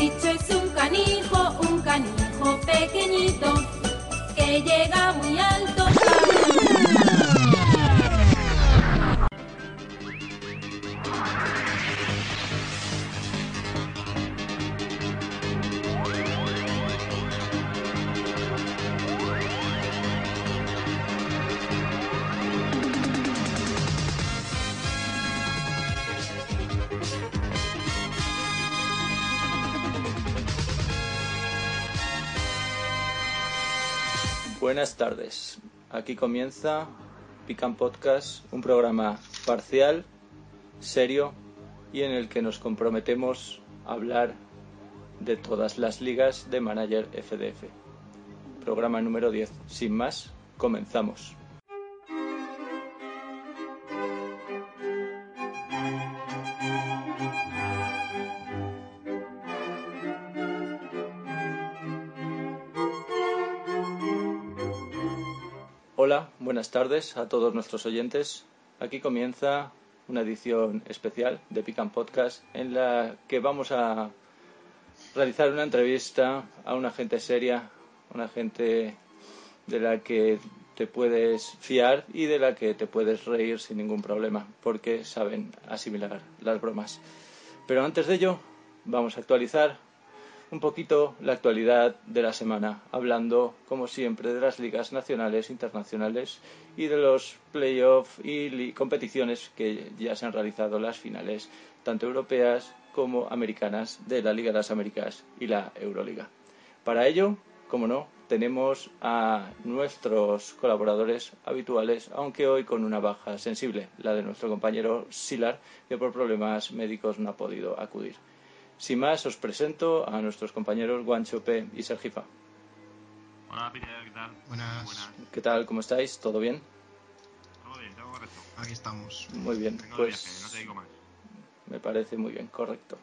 Chicho es un canijo, un canijo pequeñito que llega muy alto. Buenas tardes. Aquí comienza Pican Podcast, un programa parcial, serio y en el que nos comprometemos a hablar de todas las ligas de Manager FDF. Programa número 10. Sin más, comenzamos. Buenas tardes a todos nuestros oyentes. Aquí comienza una edición especial de Pican Podcast en la que vamos a realizar una entrevista a una gente seria, una gente de la que te puedes fiar y de la que te puedes reír sin ningún problema, porque saben asimilar las bromas. Pero antes de ello, vamos a actualizar un poquito la actualidad de la semana, hablando, como siempre, de las ligas nacionales, internacionales y de los playoffs y competiciones que ya se han realizado, las finales, tanto europeas como americanas, de la Liga de las Américas y la Euroliga. Para ello, como no, tenemos a nuestros colaboradores habituales, aunque hoy con una baja sensible, la de nuestro compañero Silar, que por problemas médicos no ha podido acudir. Sin más, os presento a nuestros compañeros Guanchope y Sergifa. Hola, Peter, ¿qué tal? Buenas. Buenas. ¿Qué tal? ¿Cómo estáis? ¿Todo bien? Todo bien, todo correcto. Aquí estamos. Muy bien, pues viaje, no te digo más. me parece muy bien, correcto.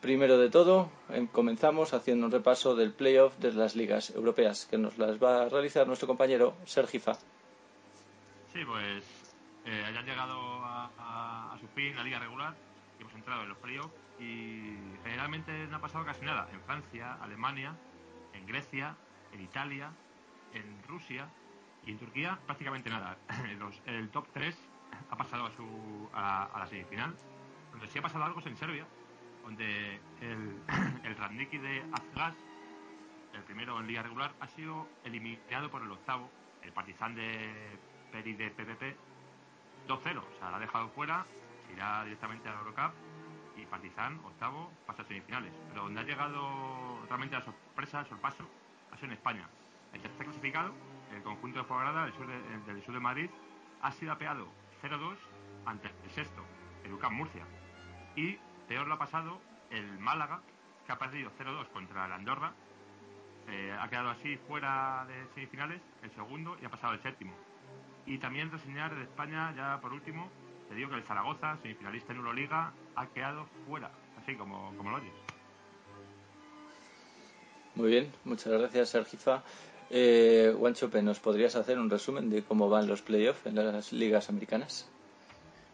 Primero de todo, em, comenzamos haciendo un repaso del playoff de las ligas europeas, que nos las va a realizar nuestro compañero Sergifa. Sí, pues eh, ya han llegado a, a- a su fin la liga regular hemos entrado en los playoffs y generalmente no ha pasado casi nada. En Francia, Alemania, en Grecia, en Italia, en Rusia y en Turquía prácticamente nada. El top 3 ha pasado a, su, a, a la semifinal. Donde sí ha pasado algo es en Serbia, donde el, el Radniki de Azgas, el primero en liga regular, ha sido eliminado por el octavo, el Partizan de Peri de PPP, 2-0. O sea, la ha dejado fuera, irá directamente a la Eurocup y Partizan, octavo, pasa a semifinales. Pero donde ha llegado realmente la sorpresa, el sorpaso, ha sido en España. El tercer clasificado, el conjunto de Fuenlabrada, del sur de, del sur de Madrid, ha sido apeado 0-2 ante el sexto, el UCAM Murcia. Y peor lo ha pasado el Málaga, que ha perdido 0-2 contra el Andorra. Eh, ha quedado así fuera de semifinales, el segundo, y ha pasado el séptimo. Y también reseñar de España, ya por último, te digo que el Zaragoza, semifinalista en Euroliga, ha quedado fuera, así como, como lo oyes. Muy bien, muchas gracias Sergifa. Eh, ¿nos podrías hacer un resumen de cómo van los playoffs en las ligas americanas?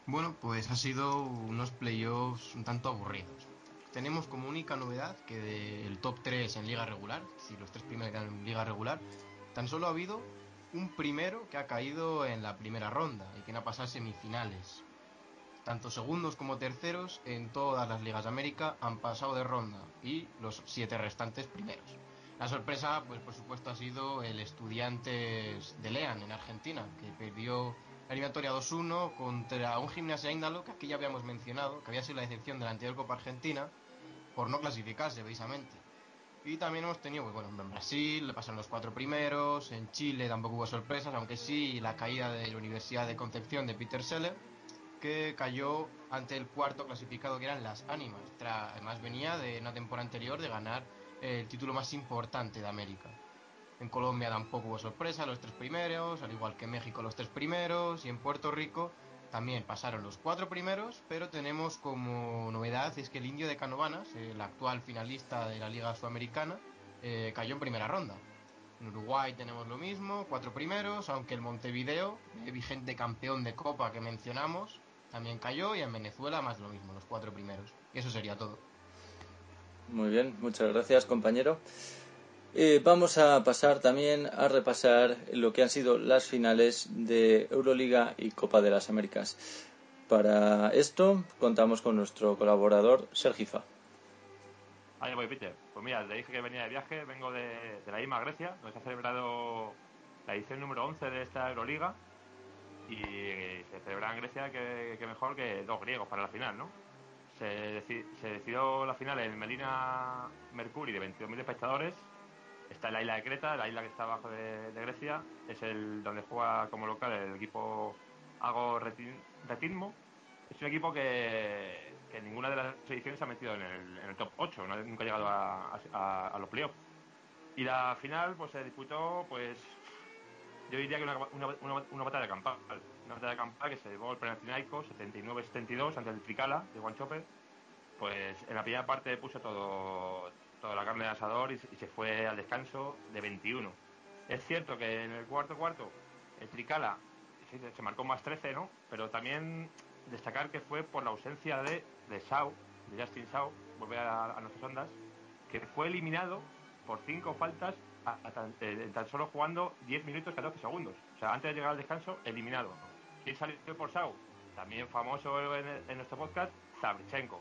Bueno, pues ha sido unos playoffs un tanto aburridos. Tenemos como única novedad que del top 3 en liga regular, si los tres primeros quedan en liga regular, tan solo ha habido un primero que ha caído en la primera ronda y que no ha pasado semifinales. Tanto segundos como terceros en todas las ligas de América han pasado de ronda y los siete restantes primeros. La sorpresa, pues por supuesto, ha sido el Estudiantes de Lean en Argentina, que perdió la eliminatoria 2-1 contra un Gimnasia Índalo, que aquí ya habíamos mencionado, que había sido la decepción de la anterior Copa Argentina, por no clasificarse, precisamente. Y también hemos tenido, pues, bueno, en Brasil le pasaron los cuatro primeros, en Chile tampoco hubo sorpresas, aunque sí la caída de la Universidad de Concepción de Peter Seller, que cayó ante el cuarto clasificado que eran las Ánimas. Además venía de una temporada anterior de ganar el título más importante de América. En Colombia tampoco hubo sorpresa, los tres primeros, al igual que en México los tres primeros, y en Puerto Rico también pasaron los cuatro primeros, pero tenemos como novedad es que el Indio de Canovanas, el actual finalista de la Liga Sudamericana, eh, cayó en primera ronda. En Uruguay tenemos lo mismo, cuatro primeros, aunque el Montevideo, eh, vigente campeón de Copa que mencionamos, también cayó, y en Venezuela más lo mismo, los cuatro primeros. Y eso sería todo. Muy bien, muchas gracias, compañero. Eh, vamos a pasar también a repasar lo que han sido las finales de Euroliga y Copa de las Américas. Para esto contamos con nuestro colaborador Sergifa. Ahí voy, Peter. Pues mira, le dije que venía de viaje, vengo de, de la IMA Grecia, donde se ha celebrado la edición número 11 de esta Euroliga y se celebra en Grecia que, que mejor que dos griegos para la final, ¿no? Se, deci- se decidió la final en Medina Mercuri de 22.000 espectadores. Está la isla de Creta, la isla que está abajo de, Grecia. Es el donde juega como local el equipo Ago Retin- Retismo. Es un equipo que, que ninguna de las ediciones ha metido en el, top 8, no- nunca ha llegado a, a- a los playoffs. Y la final pues se disputó pues yo diría que una, una, una, una batalla campal. Una batalla campal que se llevó el Panathinaikos 79-72 ante el Tricala de Guanchope. Pues en la primera parte puso todo, toda la carne de asador y, se- fue al descanso de 21. Es cierto que en el cuarto cuarto el Tricala se marcó más 13, ¿no? Pero también destacar que fue por la ausencia de, de Sau, de Justin Sau, volver a, nuestras ondas, que fue eliminado por cinco faltas eh, tan solo jugando 10 minutos 14 segundos. O sea, antes de llegar al descanso, eliminado. ¿Quién salió por Sau? También famoso en, nuestro podcast, Zabrichenko.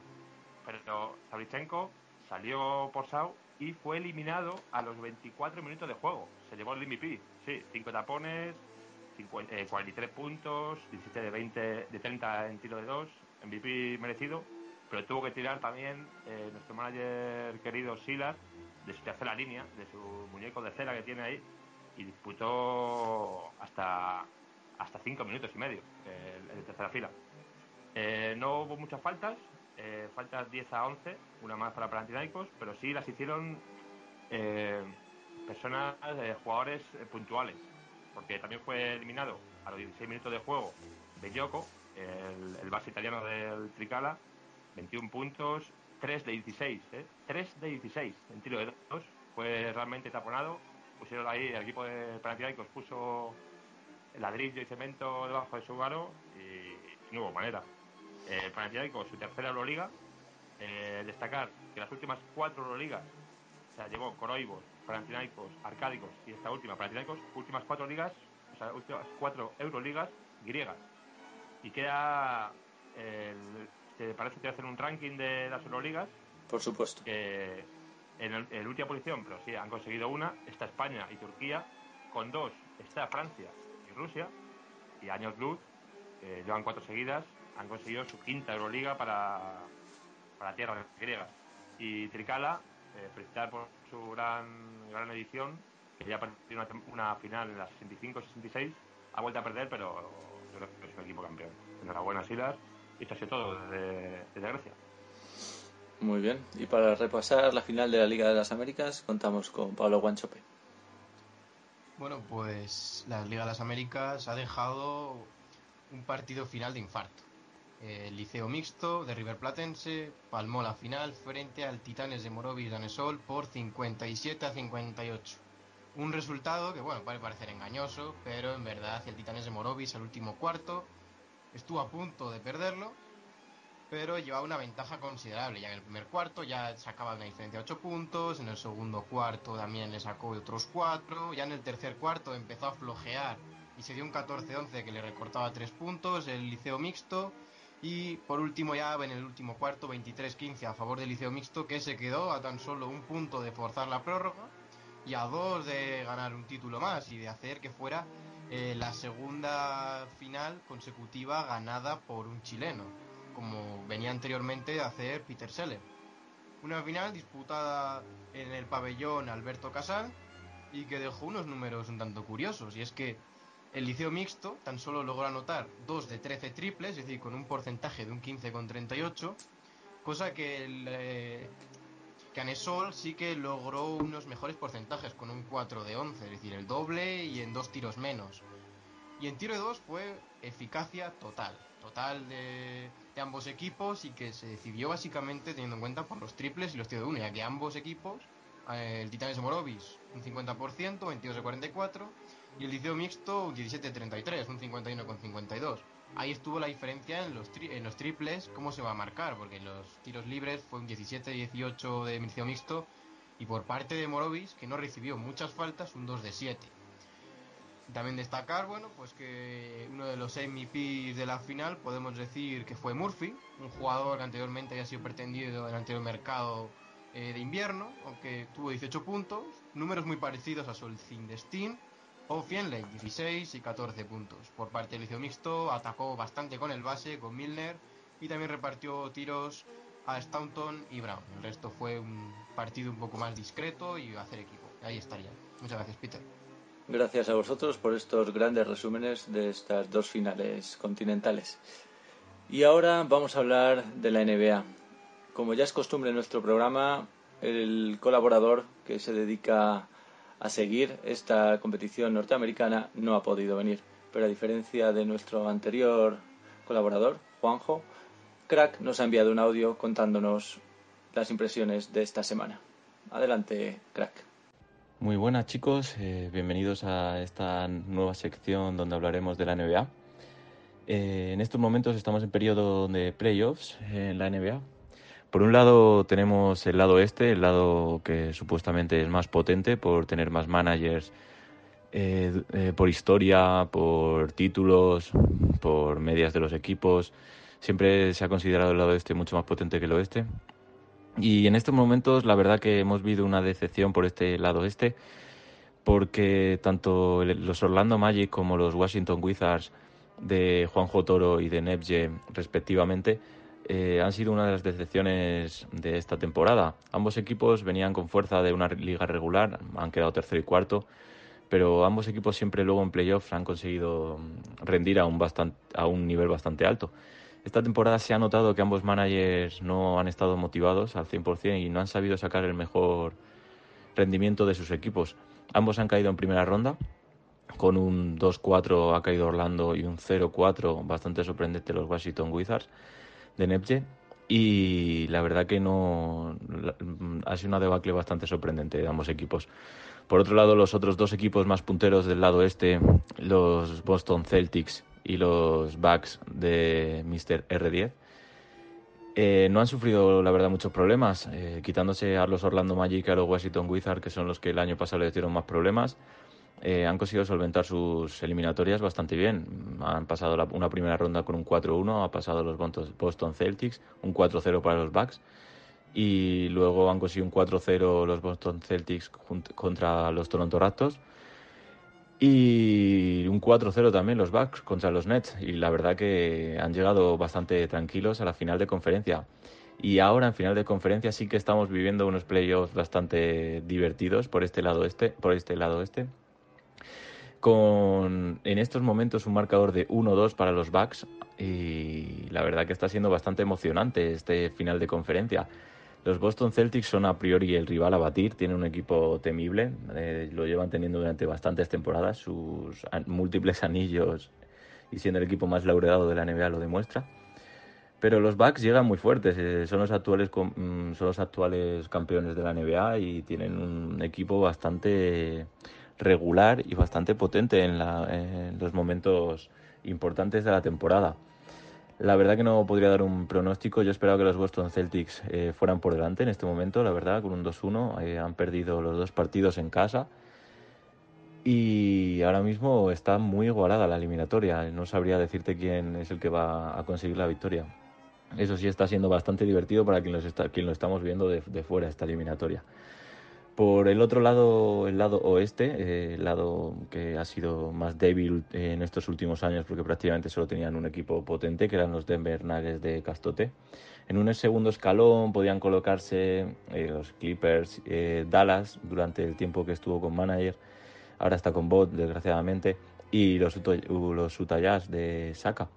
Pero Zabrichenko salió por Sau y fue eliminado a los 24 minutos de juego. Se llevó el MVP. Sí, 5 tapones, 50, eh, 43 puntos, 17 de 20, de 30 en tiro de 2, MVP merecido. Pero tuvo que tirar también eh, nuestro manager querido Silas de su tercera línea, de su muñeco de cera que tiene ahí, y disputó hasta hasta cinco minutos y medio eh, en tercera fila. Eh, no hubo muchas faltas, eh, faltas 10 a 11, una más para Panathinaikos, pero sí las hicieron eh, personas, eh, jugadores eh, puntuales, porque también fue eliminado a los 16 minutos de juego Bellocco, el, el base italiano del Tricala, 21 puntos, 3 de 16, ¿eh? 3 de 16 en tiro de 2, fue realmente taponado, pusieron ahí, el equipo de Panathinaikos puso ladrillo y cemento debajo de su aro y no hubo manera. Eh, Panathinaikos, su tercera Euroliga, eh, destacar que las últimas cuatro Euroligas, o sea, llevó Coroibos, Panathinaikos, Arcádicos y esta última Panathinaikos, últimas cuatro ligas, o sea, últimas cuatro Euroligas griegas. Y queda, el, ¿te parece que te hacen un ranking de las Euroligas? Por supuesto. que en, el- en la última posición, pero sí, han conseguido una, está España y Turquía, con dos está Francia y Rusia, y Años Luz, que llevan cuatro seguidas, han conseguido su quinta Euroliga para, para tierras griegas. Y Tricala, eh, felicitar por su gran, gran edición, que ya perdió una, tem- una final en la 65-66, ha vuelto a perder, pero yo creo que es un equipo campeón. Enhorabuena, Silas, y esto ha sido todo desde, desde Grecia. Muy bien. Y para repasar la final de la Liga de las Américas, contamos con Pablo Guanchope. Bueno, pues la Liga de las Américas ha dejado un partido final de infarto. El Liceo Mixto de River Platense palmó la final frente al Titanes de Morovis Danesol por 57 a 58. Un resultado que, bueno, puede parecer engañoso, pero en verdad el Titanes de Morovis al último cuarto estuvo a punto de perderlo, pero llevaba una ventaja considerable. Ya en el primer cuarto ya sacaba una diferencia de 8 puntos, en el segundo cuarto también le sacó otros 4, ya en el tercer cuarto empezó a flojear y se dio un 14-11 que le recortaba 3 puntos el liceo mixto. Y por último ya en el último cuarto 23-15 a favor del liceo mixto que se quedó a tan solo un punto de forzar la prórroga y a dos de ganar un título más y de hacer que fuera eh, la segunda final consecutiva ganada por un chileno como venía anteriormente a hacer Peter Seller. Una final disputada en el pabellón Alberto Casal y que dejó unos números un tanto curiosos. Y es que el liceo mixto tan solo logró anotar 2 de 13 triples, es decir, con un porcentaje de un 15,38, cosa que el eh, Canesol sí que logró unos mejores porcentajes con un 4 de 11, es decir, el doble y en dos tiros menos. Y en tiro de dos fue eficacia total, total de, ambos equipos y que se decidió básicamente teniendo en cuenta por los triples y los tiros de uno, ya que ambos equipos, eh, el Titanes de Morovis un 50%, 22 de 44, y el Liceo Mixto un 17 de 33, un 51 con 52. ahí estuvo la diferencia en los, en los triples, cómo se va a marcar, porque en los tiros libres fue un 17-18 de inicio mixto y por parte de Morovis, que no recibió muchas faltas, un 2 de 7. También destacar, bueno, pues que uno de los MVPs de la final podemos decir que fue Murphy, un jugador que anteriormente había sido pretendido en el anterior mercado eh, de invierno, aunque tuvo 18 puntos, números muy parecidos a Solcin Destin o Fienley, 16 y 14 puntos. Por parte del liceo mixto, atacó bastante con el base, con Milner, y también repartió tiros a Staunton y Brown. El resto fue un partido un poco más discreto y hacer equipo. Ahí estaría. Muchas gracias, Peter. Gracias a vosotros por estos grandes resúmenes de estas dos finales continentales. Y ahora vamos a hablar de la NBA. Como ya es costumbre en nuestro programa, el colaborador que se dedica a seguir esta competición norteamericana no ha podido venir. Pero a diferencia de nuestro anterior colaborador, Juanjo, Crack nos ha enviado un audio contándonos las impresiones de esta semana. Adelante, Crack. Muy buenas chicos, eh, bienvenidos a esta nueva sección donde hablaremos de la NBA. Eh, en estos momentos estamos en periodo de playoffs en la NBA, por un lado tenemos el lado este, el lado que supuestamente es más potente por tener más managers eh, eh, por historia, por títulos, por medias de los equipos. Siempre se ha considerado el lado este mucho más potente que el oeste. Y en estos momentos la verdad que hemos vivido una decepción por este lado este, porque tanto los Orlando Magic como los Washington Wizards de Juanjo Toro y de Nebje respectivamente eh, han sido una de las decepciones de esta temporada. Ambos equipos venían con fuerza de una liga regular, han quedado tercero y cuarto, pero ambos equipos siempre luego en playoffs han conseguido mm, rendir a un, a un nivel bastante alto. Esta temporada se ha notado que ambos managers no han estado motivados al 100% y no han sabido sacar el mejor rendimiento de sus equipos. Ambos han caído en primera ronda, con un 2-4 ha caído Orlando y un 0-4 bastante sorprendente los Washington Wizards de Nepje y la verdad que no ha sido una debacle bastante sorprendente de ambos equipos. Por otro lado, los otros dos equipos más punteros del lado este, los Boston Celtics y los Bucks de Mr. R10, eh, no han sufrido, la verdad, muchos problemas, eh, quitándose a los Orlando Magic y a los Washington Wizards, que son los que el año pasado les dieron más problemas. Eh, han conseguido solventar sus eliminatorias bastante bien. Han pasado una primera ronda con un 4-1, ha pasado los Boston Celtics, un 4-0 para los Bucks y luego han conseguido un 4-0 los Boston Celtics contra los Toronto Raptors y un 4-0 también los Bucks contra los Nets y la verdad que han llegado bastante tranquilos a la final de conferencia. Y ahora en final de conferencia sí que estamos viviendo unos playoffs bastante divertidos por este lado este, por este lado este con en estos momentos un marcador de 1-2 para los Bucks y la verdad que está siendo bastante emocionante este final de conferencia. Los Boston Celtics son a priori el rival a batir, tienen un equipo temible, eh, lo llevan teniendo durante bastantes temporadas, sus múltiples anillos y siendo el equipo más laureado de la NBA lo demuestra. Pero los Bucks llegan muy fuertes, eh, son, los actuales, mm, son los actuales campeones de la NBA y tienen un equipo bastante regular y bastante potente en, los momentos importantes de la temporada. La verdad que no podría dar un pronóstico. Yo esperaba que los Boston Celtics eh, fueran por delante en este momento, la verdad, con un 2-1. Eh, han perdido los dos partidos en casa. Y ahora mismo está muy igualada la eliminatoria. No sabría decirte quién es el que va a conseguir la victoria. Eso sí está siendo bastante divertido para quien, está, quien lo estamos viendo de, de fuera, esta eliminatoria. Por el otro lado, el lado oeste, eh, el lado que ha sido más débil en estos últimos años porque prácticamente solo tenían un equipo potente, que eran los Denver Nuggets de Castote. En un segundo escalón podían colocarse eh, los Clippers, eh, Dallas durante el tiempo que estuvo con manager, ahora está con bot desgraciadamente, y los, los Utah Jazz de Saka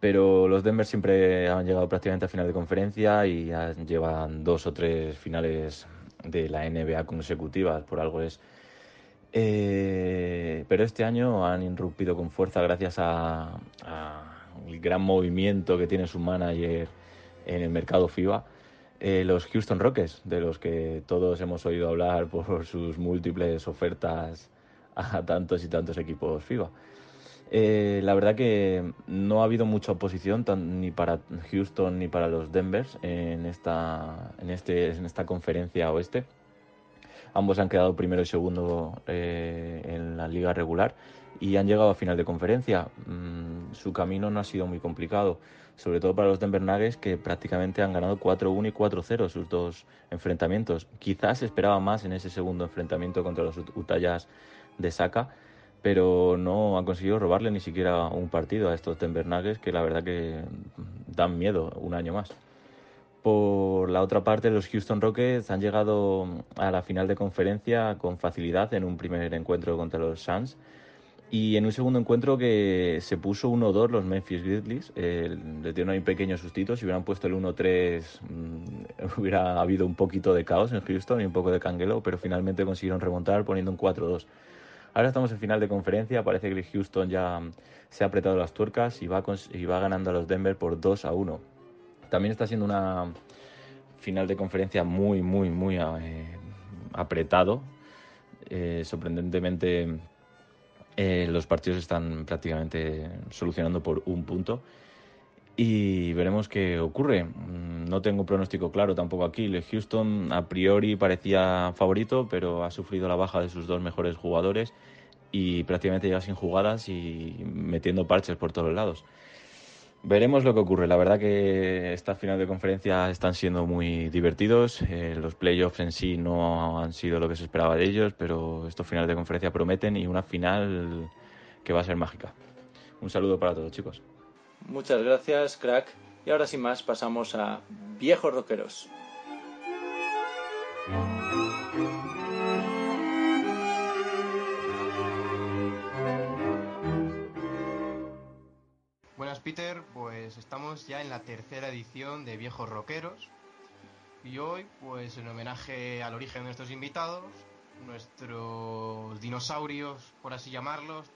pero los Denver siempre han llegado prácticamente a final de conferencia y llevan dos o tres finales de la NBA consecutivas, por algo es. Eh, pero este año han irrumpido con fuerza gracias a, el gran movimiento que tiene su manager en el mercado FIBA. Eh, los Houston Rockets, de los que todos hemos oído hablar por sus múltiples ofertas a tantos y tantos equipos FIBA. Eh, la verdad que no ha habido mucha oposición ni para Houston ni para los Denvers en esta, en este, en esta conferencia oeste. Ambos han quedado primero y segundo eh, en la liga regular y han llegado a final de conferencia. Mm, su camino no ha sido muy complicado, sobre todo para los Denver Nuggets que prácticamente han ganado 4-1 y 4-0 sus dos enfrentamientos. Quizás esperaba más en ese segundo enfrentamiento contra los Utah de Saka, pero no han conseguido robarle ni siquiera un partido a estos Denver que la verdad que dan miedo un año más. Por la otra parte, los Houston Rockets han llegado a la final de conferencia con facilidad en un primer encuentro contra los Suns y en un segundo encuentro que se puso 1-2 los Memphis Grizzlies, eh, les dieron ahí un pequeño sustito, si hubieran puesto el 1-3 mm, hubiera habido un poquito de caos en Houston y un poco de canguelo, pero finalmente consiguieron remontar poniendo un 4-2. Ahora estamos en final de conferencia, parece que Houston ya se ha apretado las tuercas y va, ganando a los Denver por 2 1. También está siendo una final de conferencia muy, muy, muy eh, apretado. Eh, sorprendentemente eh, los partidos están prácticamente solucionando por un punto y veremos qué ocurre. Mm, no tengo pronóstico claro tampoco aquí. Houston a priori parecía favorito, pero ha sufrido la baja de sus dos mejores jugadores y prácticamente llega sin jugadas y metiendo parches por todos lados. Veremos lo que ocurre. La verdad que esta final de conferencia están siendo muy divertidos. Eh, los playoffs en sí no han sido lo que se esperaba de ellos, pero estos finales de conferencia prometen y una final que va a ser mágica. Un saludo para todos, chicos. Muchas gracias, crack. Y ahora sin más pasamos a viejos rockeros. Peter, pues estamos ya en la tercera edición de Viejos Rockeros y hoy, pues en homenaje al origen de nuestros invitados, nuestros dinosaurios, por así llamarlos,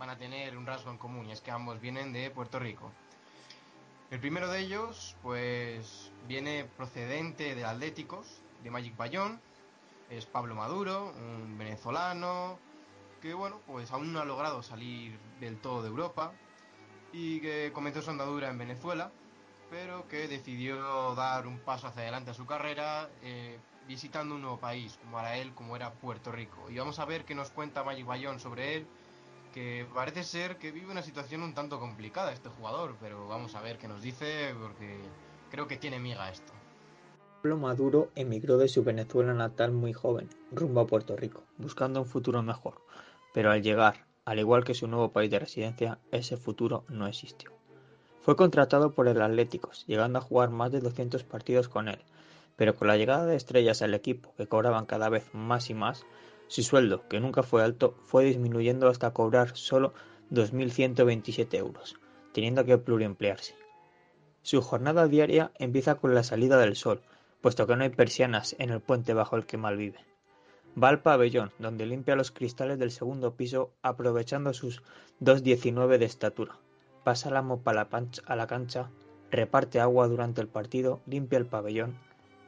van a tener un rasgo en común y es que ambos vienen de Puerto Rico. El primero de ellos, pues viene procedente de Atléticos, de Magic Bayón, es Pablo Maduro, un venezolano que bueno, pues aún no ha logrado salir del todo de Europa, y que comenzó su andadura en Venezuela, pero que decidió dar un paso hacia adelante a su carrera eh, visitando un nuevo país, como era él, como era Puerto Rico. Y vamos a ver qué nos cuenta Magic Bayón sobre él, que parece ser que vive una situación un tanto complicada este jugador, pero vamos a ver qué nos dice, porque creo que tiene miga esto. Pablo Maduro emigró de su Venezuela natal muy joven, rumbo a Puerto Rico, buscando un futuro mejor, pero al llegar al igual que su nuevo país de residencia, ese futuro no existió. Fue contratado por el Atléticos, llegando a jugar más de 200 partidos con él, pero con la llegada de estrellas al equipo, que cobraban cada vez más y más, su sueldo, que nunca fue alto, fue disminuyendo hasta cobrar solo 2.127 euros, teniendo que pluriemplearse. Su jornada diaria empieza con la salida del sol, puesto que no hay persianas en el puente bajo el que malvive. Va al pabellón, donde limpia los cristales del segundo piso aprovechando sus dos diecinueve de estatura. Pasa la mopa a la cancha, reparte agua durante el partido, limpia el pabellón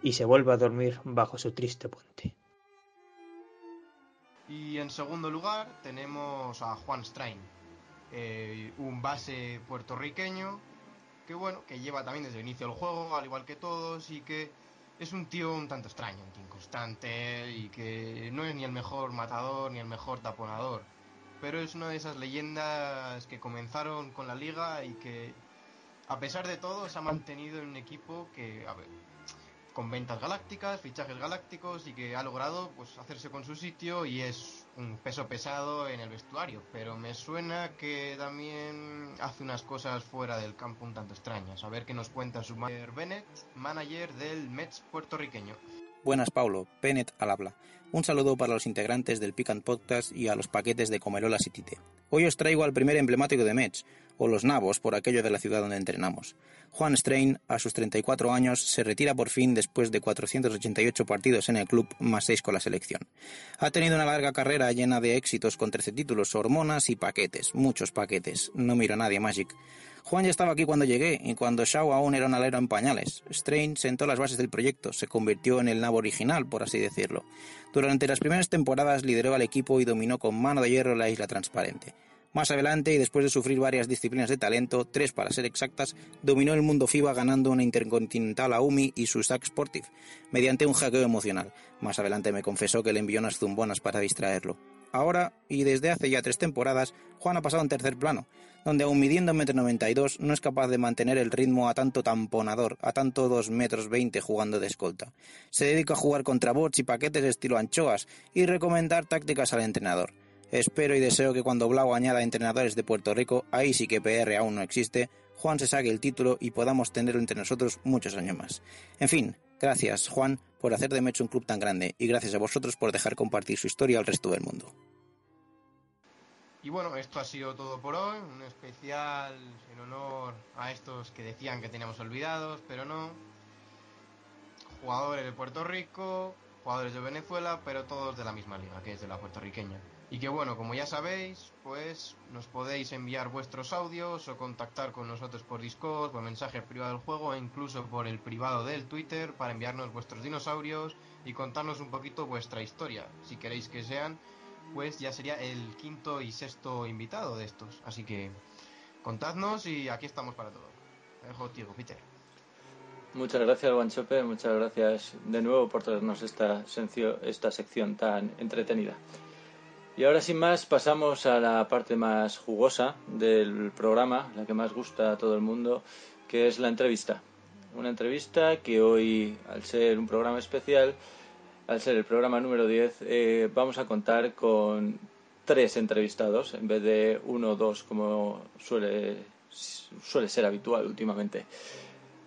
y se vuelve a dormir bajo su triste puente. Y en segundo lugar tenemos a Juan Strain, eh, un base puertorriqueño que bueno, que lleva también desde el inicio del juego, al igual que todos, y que es un tío un tanto extraño, un tío inconstante y que no es ni el mejor matador ni el mejor taponador. Pero es una de esas leyendas que comenzaron con la liga y que, a pesar de todo, se ha mantenido en un equipo que, a ver, con ventas galácticas, fichajes galácticos y que ha logrado pues hacerse con su sitio y es un peso pesado en el vestuario, pero me suena que también hace unas cosas fuera del campo un tanto extrañas. A ver qué nos cuenta su manager Bennett, manager del Mets puertorriqueño. Buenas, Paulo. Bennett al habla. Un saludo para los integrantes del Picant Podcast y a los paquetes de Comerolas y Tite. Hoy os traigo al primer emblemático de Mets, o los Nabos, por aquello de la ciudad donde entrenamos. Juan Strain, a sus 34 años, se retira por fin después de 488 partidos en el club, más 6 con la selección. Ha tenido una larga carrera llena de éxitos con 13 títulos, hormonas y paquetes, muchos paquetes. No miro a nadie, Magic. Juan ya estaba aquí cuando llegué y cuando Shaw aún era un alero en pañales. Strain sentó las bases del proyecto, se convirtió en el nabo original, por así decirlo. Durante las primeras temporadas lideró al equipo y dominó con mano de hierro la isla transparente. Más adelante, y después de sufrir varias disciplinas de talento, tres para ser exactas, dominó el mundo FIBA ganando una Intercontinental a UMI y su Sac Sportive, mediante un hackeo emocional. Más adelante me confesó que le envió unas zumbonas para distraerlo. Ahora, y desde hace ya tres temporadas, Juan ha pasado en tercer plano, donde aun midiendo 1,92 m no es capaz de mantener el ritmo a tanto tamponador, a tanto 2 metros 20 jugando de escolta. Se dedica a jugar contra bots y paquetes estilo anchoas y recomendar tácticas al entrenador. Espero y deseo que cuando Blau añada entrenadores de Puerto Rico, ahí sí que PR aún no existe, Juan se saque el título y podamos tenerlo entre nosotros muchos años más. En fin, gracias Juan por hacer de Mech un club tan grande y gracias a vosotros por dejar compartir su historia al resto del mundo. Y bueno, esto ha sido todo por hoy, un especial en honor a estos que decían que teníamos olvidados, pero no. Jugadores de Puerto Rico, jugadores de Venezuela, pero todos de la misma liga, que es de la puertorriqueña. Y que bueno, como ya sabéis, pues nos podéis enviar vuestros audios o contactar con nosotros por Discord, por mensaje privado del juego e incluso por el privado del Twitter para enviarnos vuestros dinosaurios y contarnos un poquito vuestra historia. Si queréis que sean, pues ya sería el quinto y sexto invitado de estos. Así que contadnos y aquí estamos para todo. Te dejo, Peter. Muchas gracias, Guanchope. Muchas gracias de nuevo por traernos esta, sencio- esta sección tan entretenida. Y ahora sin más pasamos a la parte más jugosa del programa, la que más gusta a todo el mundo, que es la entrevista. Una entrevista que hoy, al ser un programa especial, al ser el programa número 10, eh, vamos a contar con tres entrevistados en vez de uno o dos como suele, suele ser habitual últimamente.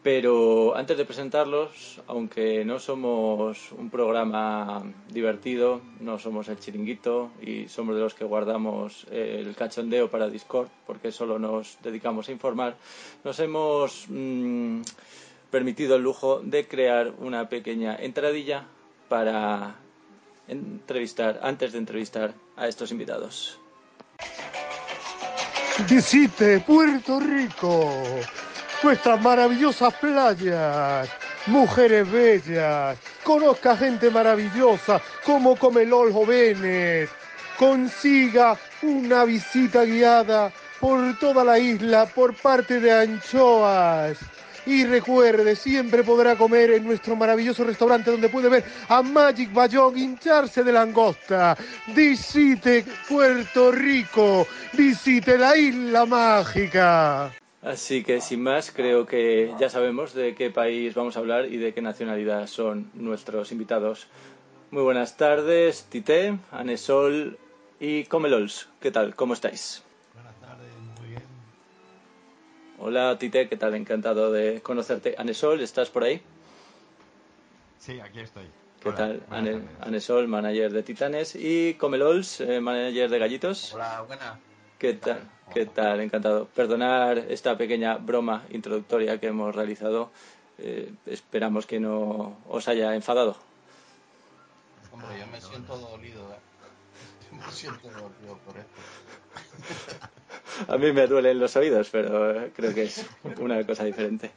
Pero antes de presentarlos, aunque no somos un programa divertido, no somos el chiringuito y somos de los que guardamos el cachondeo para Discord, porque solo nos dedicamos a informar, nos hemos mm, permitido el lujo de crear una pequeña entradilla para entrevistar, antes de entrevistar a estos invitados. Visite Puerto Rico, nuestras maravillosas playas, mujeres bellas, conozca gente maravillosa como Comelol Jóvenes, consiga una visita guiada por toda la isla por parte de Anchoas. Y recuerde, siempre podrá comer en nuestro maravilloso restaurante donde puede ver a Magic Bayón hincharse de langosta. Visite Puerto Rico, visite la isla mágica. Así que sin más, creo que ya sabemos de qué país vamos a hablar y de qué nacionalidad son nuestros invitados. Muy buenas tardes, Tite, Anesol y Comelols. ¿Qué tal? ¿Cómo estáis? Buenas tardes, muy bien. Hola, Tite, ¿qué tal? Encantado de conocerte. Anesol, ¿estás por ahí? Sí, aquí estoy. ¿Qué Hola, tal? buenas Ane-. Anesol, manager de Titanes, y Comelols, eh, manager de Gallitos. Hola, buena. ¿Qué tal? ¿Qué tal? Encantado. Perdonar esta pequeña broma introductoria que hemos realizado. Eh, esperamos que no os haya enfadado. Hombre, yo me siento dolido, ¿eh? Yo me siento dolido por esto. A mí me duelen los oídos, pero eh, creo que es una cosa diferente.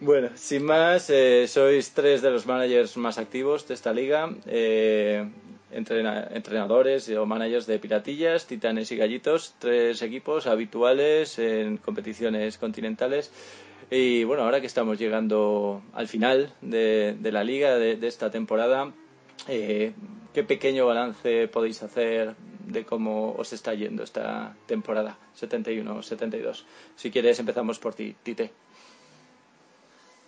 Bueno, sin más, eh, sois tres de los managers más activos de esta liga, eh, entrena- entrenadores o managers de Piratillas, Titanes y Gallitos, tres equipos habituales en competiciones continentales. Y bueno, ahora que estamos llegando al final de, de la liga, de, de esta temporada, eh, ¿qué pequeño balance podéis hacer de cómo os está yendo esta temporada 71-72? Si quieres, empezamos por ti, Tite.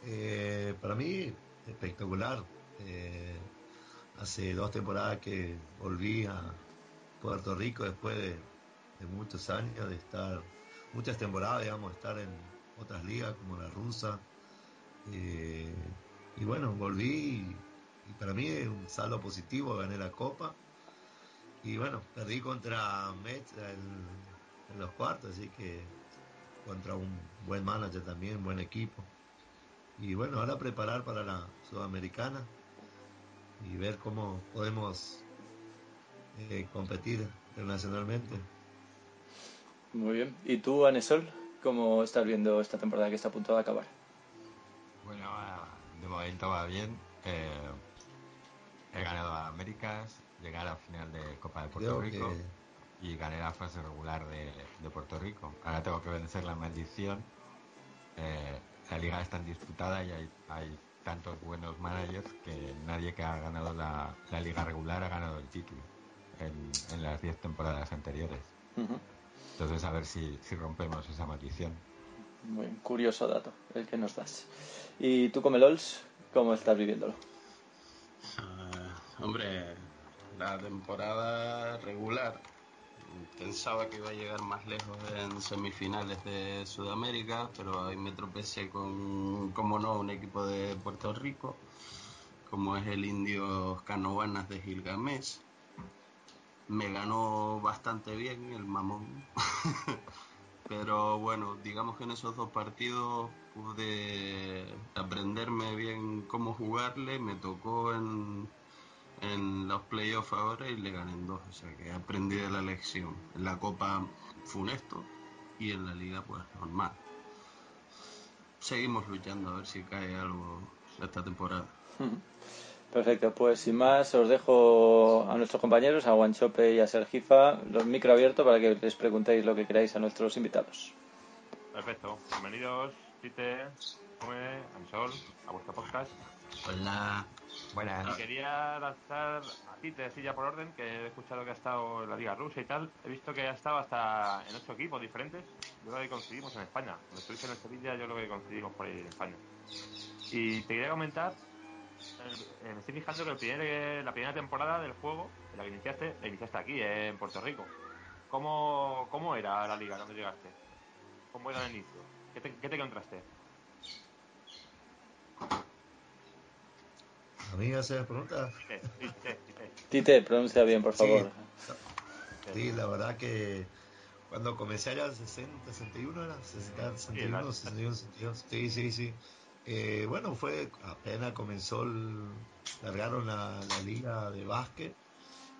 Eh, para mí, espectacular. Eh, hace dos temporadas que volví a Puerto Rico después de, muchos años de estar, muchas temporadas, digamos, de estar en otras ligas como la rusa. Eh, y bueno, volví y, y para mí es un saldo positivo, gané la copa. Y bueno, perdí contra Mets en, en los cuartos, así que contra un buen manager también, buen equipo. Y bueno, ahora preparar para la Sudamericana y ver cómo podemos eh, competir internacionalmente. Muy bien. ¿Y tú, Anesol, cómo estás viendo esta temporada que está a punto de acabar? Bueno, de momento va bien. Eh, he ganado a Américas, llegar a final de Copa de Puerto Creo que Rico. y gané la fase regular de, de Puerto Rico. Ahora tengo que vencer la maldición. Eh, la liga está tan disputada y hay, hay tantos buenos managers que nadie que ha ganado la, la liga regular ha ganado el título en, en las 10 temporadas anteriores. Entonces a ver si, si rompemos esa maldición. Muy curioso dato el que nos das. ¿Y tú, Comelols, cómo estás viviéndolo? Ah, hombre, la temporada regular pensaba que iba a llegar más lejos en semifinales de Sudamérica, pero ahí me tropecé con, como no, un equipo de Puerto Rico, como es el Indios Canovanas de Gilgamesh. Me ganó bastante bien el mamón. Pero bueno, digamos que en esos dos partidos pude aprenderme bien cómo jugarle. Me tocó en, en los playoffs ahora y le gané en dos. O sea que aprendí de la lección. En la Copa funesto y en la Liga pues normal. Seguimos luchando a ver si cae algo esta temporada. Perfecto, pues sin más os dejo a nuestros compañeros, a Guanchope y a Sergifa, los micro abiertos para que les preguntéis lo que queráis a nuestros invitados. Perfecto. Bienvenidos, Tite, Come, Ansol, a vuestro podcast. Hola. Y quería lanzar a Tite, así ya por orden, que he escuchado que ha estado en la Liga Rusa y tal. He visto que ha estado hasta en ocho equipos diferentes. Yo creo que coincidimos en España. Cuando estuviste en el Sevilla, yo creo que coincidimos por ahí en España. Y te quería comentar, eh, me estoy fijando que la primera temporada del juego, la que iniciaste, la iniciaste aquí, en Puerto Rico. ¿Cómo, ¿Cómo era la liga cuando llegaste? ¿Cómo era el inicio? ¿Qué te, qué te encontraste? A mí me haces preguntas. Tite, pronuncia bien, por favor. Sí, la verdad que cuando comencé allá en 60, 61 era 60, 61, 61, 62. Sí, sí, sí. Eh, bueno, fue apenas comenzó el, largaron la, la liga de básquet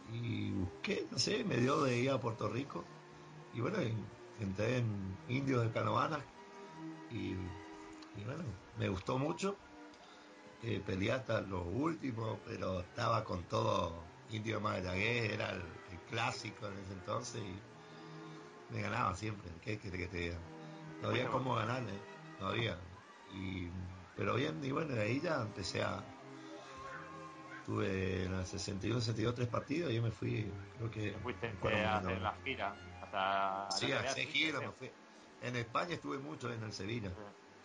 y busqué, no sé, me dio de ir a Puerto Rico y bueno, en- entré en Indios de Canovanas y, y bueno, me gustó mucho. Eh, peleé hasta los últimos, pero estaba con todo Indio de Magallagués, era el, el clásico en ese entonces y me ganaba siempre. ¿Qué que te diga? No había cómo ganarle, no había. Y, pero bien, y bueno, de ahí ya empecé a. Tuve en el 61, 62 tres partidos y yo me fui, creo que. Fuiste me acuerdo eh, a hacer la gira hasta... Sí, a hacer fuiste, gira, me fui. En España estuve mucho en el Sevilla.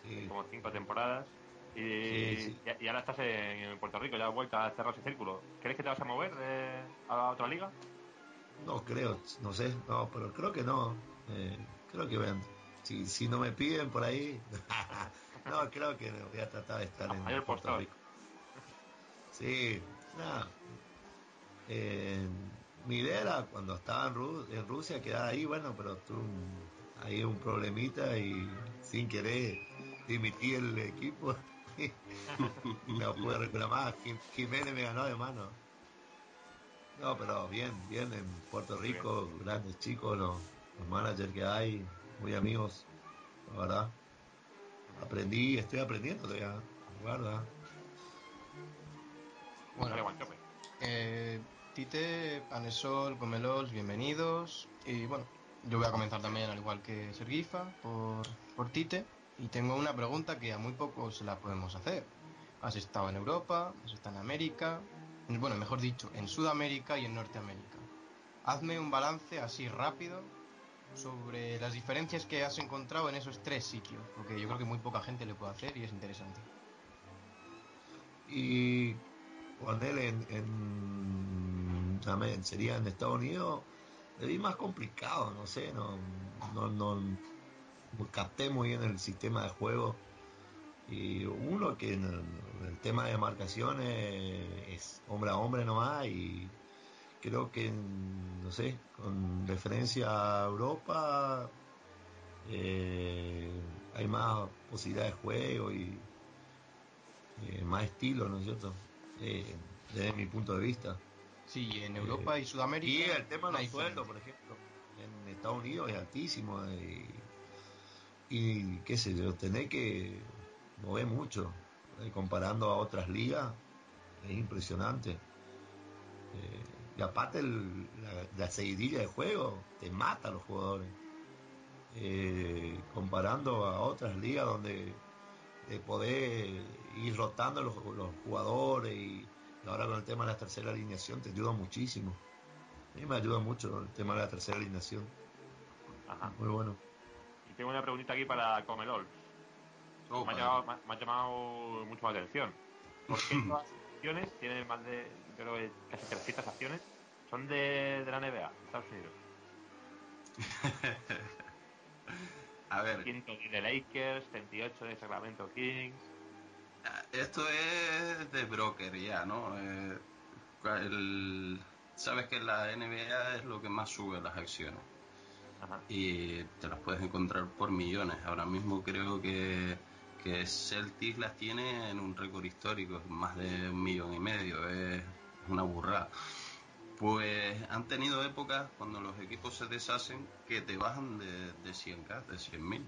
Sí. como cinco temporadas. Y, Sí, sí. y- y ahora estás en Puerto Rico, ya has vuelto a cerrar ese círculo. ¿Crees que te vas a mover de- a otra liga? No creo, no sé, no, pero creo que no. Eh, creo que vean, si, si no me piden por ahí, no, creo que voy a tratar de estar en Puerto postor. Rico. Sí, nada. Eh, mi idea era cuando estaba en, Ru- en Rusia quedar ahí, bueno, pero tuve ahí un problemita y sin querer dimití el equipo. no pude reclamar, Jim- Jiménez me ganó de mano. No, pero bien, bien en Puerto Rico, grandes chicos, los, los managers que hay, muy amigos, la verdad. Aprendí, estoy aprendiendo todavía, la verdad. Bueno, eh, Tite, Panesol, Comelos, bienvenidos. Y bueno, yo voy a comenzar también, al igual que Sergifa, por, por Tite. Y tengo una pregunta que a muy pocos la podemos hacer. Has estado en Europa, has estado en América, bueno, mejor dicho, en Sudamérica y en Norteamérica. Hazme un balance así rápido sobre las diferencias que has encontrado en esos tres sitios, porque yo creo que muy poca gente le puede hacer y es interesante. Y ponerle en, en, también sería en Estados Unidos, le vi más complicado, no sé, no, no, no capté muy bien el sistema de juego. Y uno que en el, el tema de marcaciones es hombre a hombre nomás y creo que, no sé, con referencia a Europa eh, hay más posibilidades de juego y eh, más estilo, ¿no es cierto? Eh, desde mi punto de vista. Sí, en Europa y Sudamérica. Y el tema de los sueldos, por ejemplo, en Estados Unidos es altísimo y, y qué sé yo, tenés que mover mucho. eh, comparando a otras ligas, es impresionante. Eh, Y aparte el- la, la seguidilla de juego te mata a los jugadores. Eh, comparando a otras ligas donde de poder ir rotando los, los jugadores y, y ahora con el tema de la tercera alineación te ayuda muchísimo. A mí me ayuda mucho el tema de la tercera alineación. Ajá. Muy bueno. Tengo una preguntita aquí para Comelol. Oh, me, ha llamado, me me ha llamado mucho la atención. ¿Por qué todas las acciones tienen más de, creo que casi 300 acciones? Son de, de la NBA, de Estados Unidos. A ver, 110 de Lakers, 38 de Sacramento Kings. esto es de broker ya, ¿no? Eh, el- sabes que la NBA es lo que más sube las acciones. Ajá. y te las puedes encontrar por millones. Ahora mismo creo que, que Celtics las tiene en un récord histórico, más de un millón y medio, es una burrada. Pues han tenido épocas cuando los equipos se deshacen que te bajan de, de 100k, de 100.000.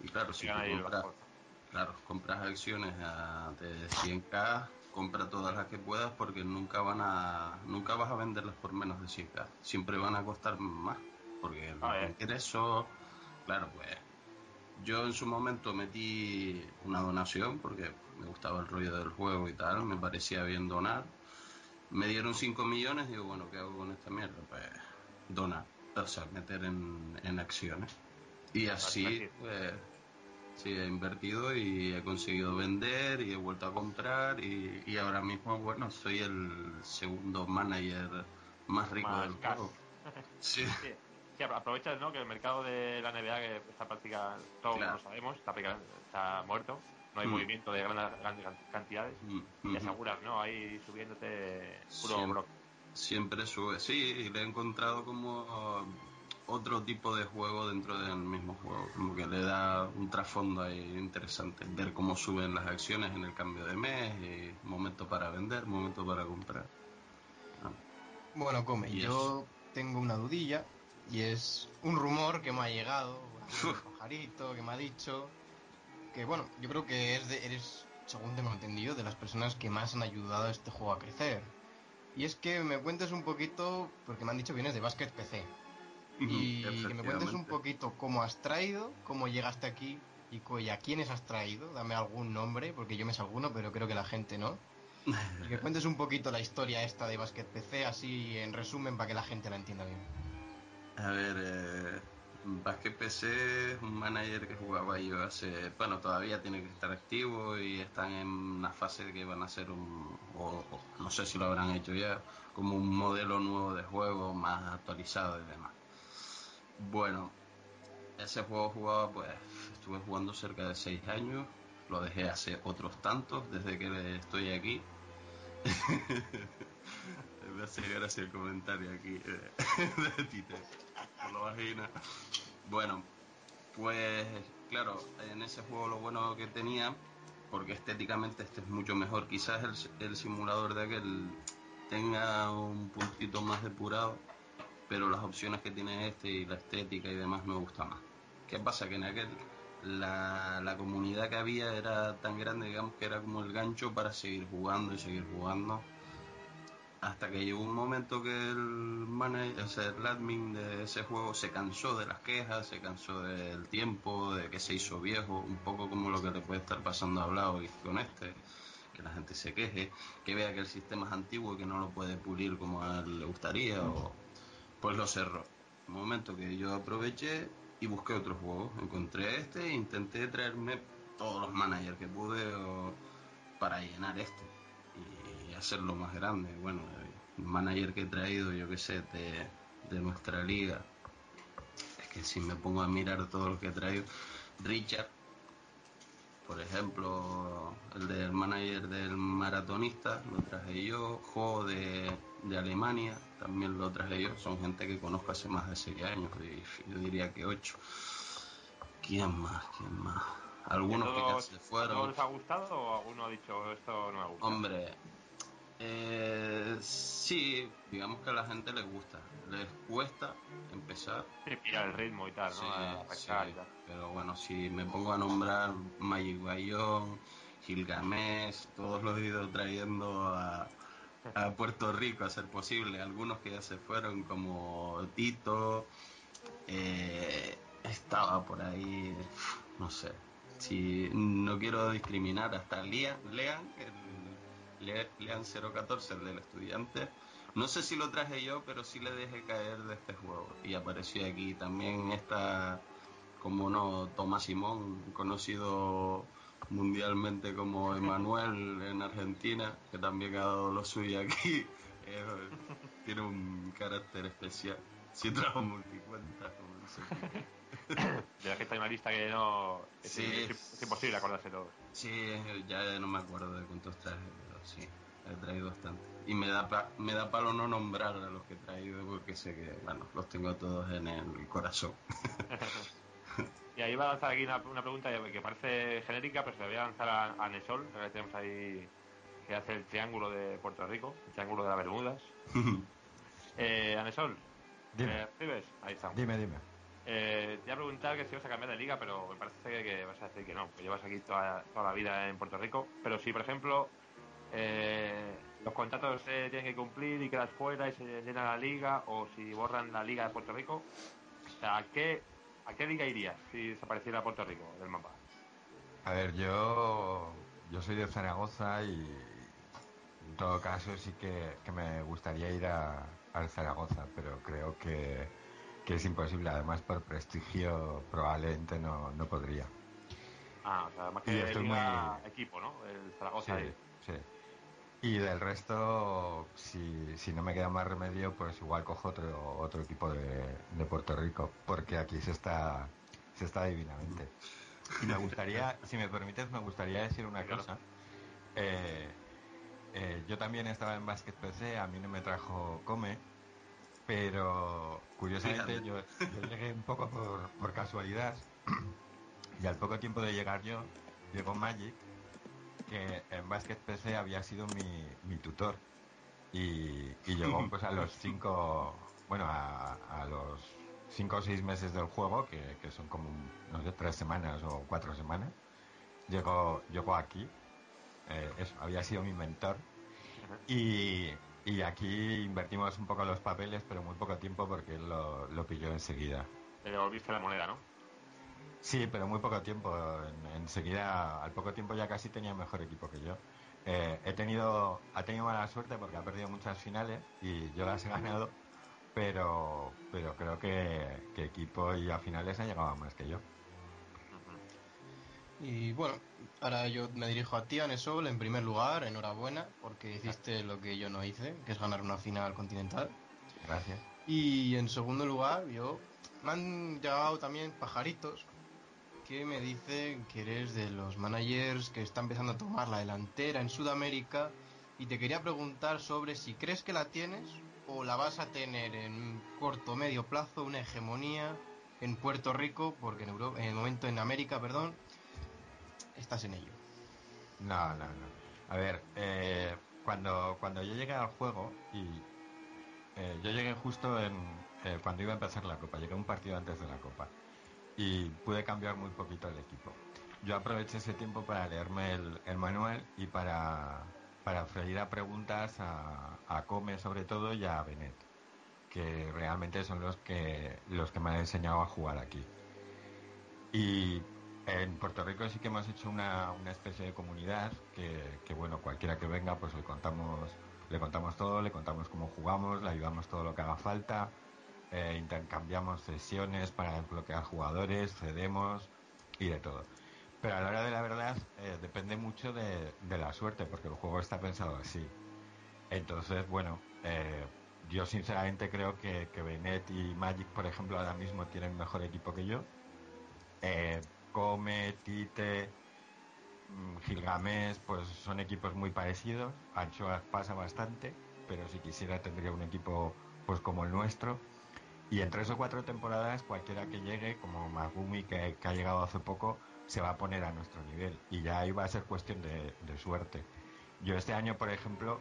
Y claro, si tú claro, compras acciones a- de 100k, compra todas las que puedas porque nunca van a nunca vas a venderlas por menos de 100k. Siempre van a costar más porque los Ah, eh. ingresos, claro, pues yo en su momento metí una donación porque me gustaba el rollo del juego y tal, me parecía bien donar. Me dieron 5 millones, digo, bueno, ¿qué hago con esta mierda? Pues donar, o sea, meter en, en acciones. Y así, pues, sí, he invertido y he conseguido vender y he vuelto a comprar y, y ahora mismo, bueno, soy el segundo manager más rico Más del cash. juego. Sí. Sí, sí, aprovechas ¿no? que el mercado de la NBA, que está práctica, todos Claro. lo sabemos, está, está muerto, no hay Mm. movimiento de grandes, grandes cantidades, Mm, y ujú. aseguras, ¿no? Ahí subiéndote puro Siempre. bloque. Siempre sube, sí, y le he encontrado como otro tipo de juego dentro del mismo juego, como que le da un trasfondo ahí interesante, ver cómo suben las acciones en el cambio de mes, y momento para vender, momento para comprar. Bueno, come, yo tengo una dudilla y es un rumor que me ha llegado, un pajarito que me ha dicho que, bueno, yo creo que es de- eres, según tengo entendido, de las personas que más han ayudado a este juego a crecer. Y es que me cuentes un poquito, porque me han dicho que vienes de Basket PC, y que me cuentes un poquito cómo has traído, cómo llegaste aquí y, y a quiénes has traído. Dame algún nombre, porque yo me sé alguno, pero creo que la gente no. Y que cuentes un poquito la historia esta de Basket PC, así en resumen, para que la gente la entienda bien. A ver, eh, Basket PC es un manager que jugaba yo hace, bueno, todavía tiene que estar activo y están en una fase que van a hacer un, o, no sé si lo habrán hecho ya, como un modelo nuevo de juego más actualizado y demás. Bueno, ese juego jugaba, pues, estuve jugando cerca de 6 años, lo dejé hace otros tantos desde que estoy aquí. Me hace gracia el comentario aquí de Tite, vagina. Bueno, pues claro, en ese juego lo bueno que tenía, porque estéticamente este es mucho mejor, quizás el, el simulador de aquel tenga un puntito más depurado, pero las opciones que tiene este y la estética y demás me gusta más. ¿Qué pasa? Que en aquel la, la comunidad que había era tan grande, digamos que era como el gancho para seguir jugando y seguir jugando. Hasta que llegó un momento que el manager, o sea, el admin de ese juego se cansó de las quejas, se cansó del tiempo, de que se hizo viejo, un poco como lo que le puede estar pasando a Blau y con este, que la gente se queje, que vea que el sistema es antiguo y que no lo puede pulir como a él le gustaría, o pues lo cerró. Un momento que yo aproveché y busqué otro juego. Encontré este e intenté traerme todos los managers que pude para llenar este hacerlo más grande. Bueno, el manager que he traído, yo que sé, de, de nuestra liga. Es que si me pongo a mirar todo lo que he traído, Richard, por ejemplo, el del manager del maratonista, lo traje yo, Jo de, de Alemania, también lo traje yo, son gente que conozco hace más de 6 años, y yo diría que 8. ¿Quién más? ¿Quién más? Algunos ¿A que se ¿A todos fueron. les ha gustado o alguno ha dicho esto no me gusta? Hombre, eh, sí, digamos que a la gente les gusta. Les cuesta empezar. Pillar el ritmo y tal, ¿no? Sí, A sí, pescar y tal. pero bueno, si me pongo a nombrar Magic Bayón, Gilgamesh, todos los he ido trayendo a, a Puerto Rico a ser posible. Algunos que ya se fueron, como Tito, eh, estaba por ahí, no sé. Si no quiero discriminar, hasta Lean, Lean, el, Le- Lean 014, el del estudiante. No sé si lo traje yo, pero sí le dejé caer de este juego. Y apareció aquí también esta, como no, Tomás Simón, conocido mundialmente como Emanuel en Argentina, que también ha dado lo suyo aquí. Eh, tiene un carácter especial. Si trajo multicuenta, como dice. De la que está en una lista que no. Es, Sí. es- es imposible acordárselo. Sí, ya no me acuerdo de cuántos traje, pero sí, he traído bastante. Y me da, pa- me da palo no nombrar a los que he traído porque sé que, bueno, los tengo todos en el corazón. Y ahí va a lanzar aquí una, una pregunta que parece genérica, pero se la voy a lanzar a, a Nesol, que tenemos ahí que hace el triángulo de Puerto Rico, el triángulo de las Bermudas. Eh, Anesol, Dime. ¿me escribes? Ahí está. Dime, dime. Eh, te iba a preguntar que si vas a cambiar de liga, pero me parece que, que vas a decir que no, que llevas aquí toda, toda la vida en Puerto Rico. Pero si, por ejemplo, eh, los contratos se tienen que cumplir y quedas fuera y se llena la liga, o si borran la liga de Puerto Rico, o sea, ¿a qué, ¿a qué liga irías si desapareciera Puerto Rico del mapa? A ver, yo, yo soy de Zaragoza y en todo caso sí que, que me gustaría ir a, al Zaragoza, pero creo que, que es imposible. Además, por prestigio probablemente no, no podría. Ah, o sea, más Y que estoy liga muy- equipo, ¿no? El Zaragoza Sí, ahí. sí. Y del resto, si, si no me queda más remedio, pues igual cojo otro, otro equipo de, de Puerto Rico, porque aquí se está, se está divinamente. Y me gustaría, si me permites, me gustaría decir una Claro. cosa. Eh, eh, yo también estaba en Basket PC, a mí no me trajo Come, pero curiosamente yo, yo llegué un poco por, por casualidad y al poco tiempo de llegar yo, llegó Magic, que en Basket PC había sido mi, mi tutor. Y, y llegó pues a los cinco, bueno, a, a los cinco o seis meses del juego, que, que son como, no sé, tres semanas o cuatro semanas, llegó, llegó aquí, eh, eso, había sido mi mentor. Y, y aquí invertimos un poco los papeles, pero muy poco tiempo porque él lo, lo pilló enseguida. Le devolviste la moneda, ¿no? Sí, pero muy poco tiempo. En- enseguida, al poco tiempo ya casi tenía mejor equipo que yo. Eh, he tenido, ha tenido mala suerte porque ha perdido muchas finales y yo las he ganado, pero, pero creo que, que equipo y a finales ha llegado más que yo. Y bueno, ahora yo me dirijo a ti, Anesol, en primer lugar, enhorabuena, porque hiciste lo que yo no hice, que es ganar una final continental. Gracias. Y en segundo lugar, yo me han llegado también pajaritos que me dicen que eres de los managers que está empezando a tomar la delantera en Sudamérica y te quería preguntar sobre si crees que la tienes o la vas a tener en corto o medio plazo una hegemonía en Puerto Rico, porque en, Euro- en el momento en América, perdón, estás en ello. No, no, no. A ver, eh, cuando, cuando yo llegué al juego y eh, yo llegué justo en eh, cuando iba a empezar la copa, llegué un partido antes de la copa y pude cambiar muy poquito el equipo. Yo aproveché ese tiempo para leerme el, manual y para, para freír a preguntas a, a Come sobre todo y a Benet, que realmente son los que, los que me han enseñado a jugar aquí. Y en Puerto Rico sí que hemos hecho una, una especie de comunidad que, que, bueno, cualquiera que venga pues le contamos, le contamos todo, le contamos cómo jugamos, le ayudamos todo lo que haga falta, eh, intercambiamos sesiones para desbloquear jugadores, cedemos y de todo. Pero a la hora de la verdad eh, depende mucho de, de la suerte porque el juego está pensado así. Entonces, bueno, eh, yo sinceramente creo que, que Benet y Magic, por ejemplo, ahora mismo tienen mejor equipo que yo. Eh, Come, Tite, mm, Gilgamesh, pues son equipos muy parecidos. Anchoas pasa bastante, pero si quisiera tendría un equipo pues como el nuestro. Y en tres o cuatro temporadas, cualquiera que llegue, como Magumi, que, ha llegado hace poco, se va a poner a nuestro nivel. Y ya ahí va a ser cuestión de, de suerte. Yo este año, por ejemplo,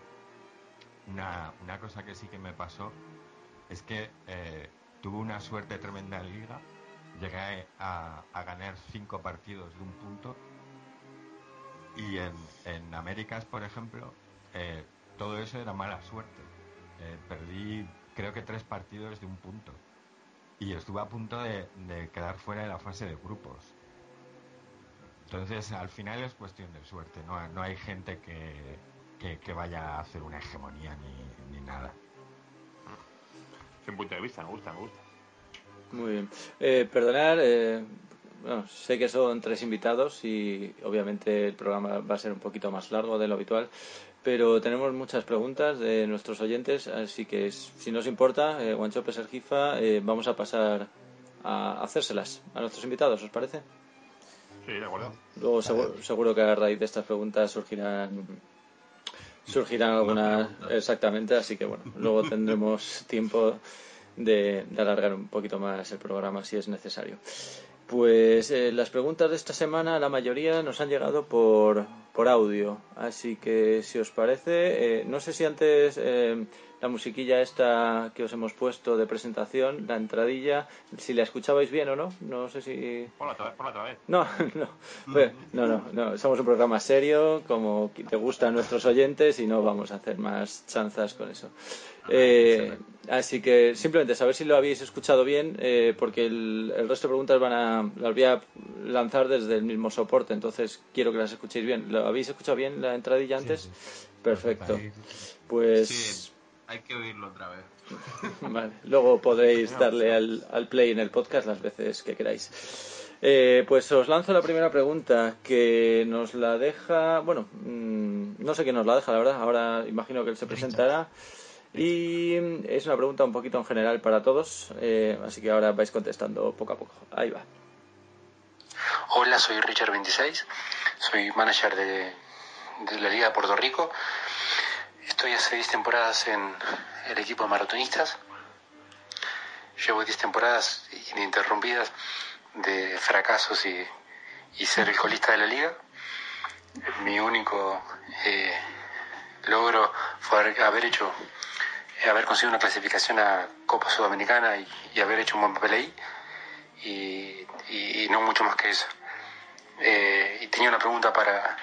una, una cosa que sí que me pasó es que eh, tuve una suerte tremenda en liga. Llegué a, a ganar cinco partidos de un punto. Y en, en Américas, por ejemplo, eh, todo eso era mala suerte. Eh, perdí creo que tres partidos de un punto. Y estuve a punto de, de quedar fuera de la fase de grupos. Entonces, al final es cuestión de suerte, no, no hay gente que, que, que vaya a hacer una hegemonía ni, ni nada. Es un punto de vista, me gusta, me gusta. Muy bien. Eh, perdonar, eh, bueno, sé que son tres invitados y obviamente el programa va a ser un poquito más largo de lo habitual, pero tenemos muchas preguntas de nuestros oyentes, así que si nos importa, eh, Guanchope Sergifa, eh, vamos a pasar a hacérselas a nuestros invitados, ¿os parece? Sí, de acuerdo. Luego seguro, seguro que a raíz de estas preguntas surgirán surgirán algunas exactamente, así que bueno, luego tendremos tiempo de, de alargar un poquito más el programa si es necesario. Pues eh, las preguntas de esta semana, la mayoría nos han llegado por, por audio, así que si os parece, eh, no sé si antes eh, la musiquilla esta que os hemos puesto de presentación, la entradilla, si la escuchabais bien o no, no sé si... Ponla otra vez, ponla otra vez. No, no, Bueno, no, no, no, somos un programa serio, como te gustan nuestros oyentes y no vamos a hacer más chanzas con eso. Eh, así que simplemente saber si lo habéis escuchado bien, eh, porque el, el resto de preguntas van a, las voy a lanzar desde el mismo soporte, entonces quiero que las escuchéis bien. ¿Lo habéis escuchado bien la entradilla antes? Perfecto. Pues Sí, hay que oírlo otra vez. Vale, luego podréis darle al, al play en el podcast las veces que queráis. Eh, pues os lanzo la primera pregunta que nos la deja, bueno, mm, no sé quién nos la deja, la verdad, ahora imagino que él se presentará. Y es una pregunta un poquito en general para todos, eh, así que ahora vais contestando poco a poco. Ahí va. Hola, soy Richard26, soy manager de, la Liga de Puerto Rico. Estoy hace 10 temporadas en el equipo de maratonistas. Llevo 10 temporadas ininterrumpidas de fracasos y, y ser el colista de la liga. Mi único eh, logro fue haber- hecho, haber conseguido una clasificación a Copa Sudamericana y, y haber hecho un buen papel ahí. Y, y- y no mucho más que eso. Eh, y tenía una pregunta para,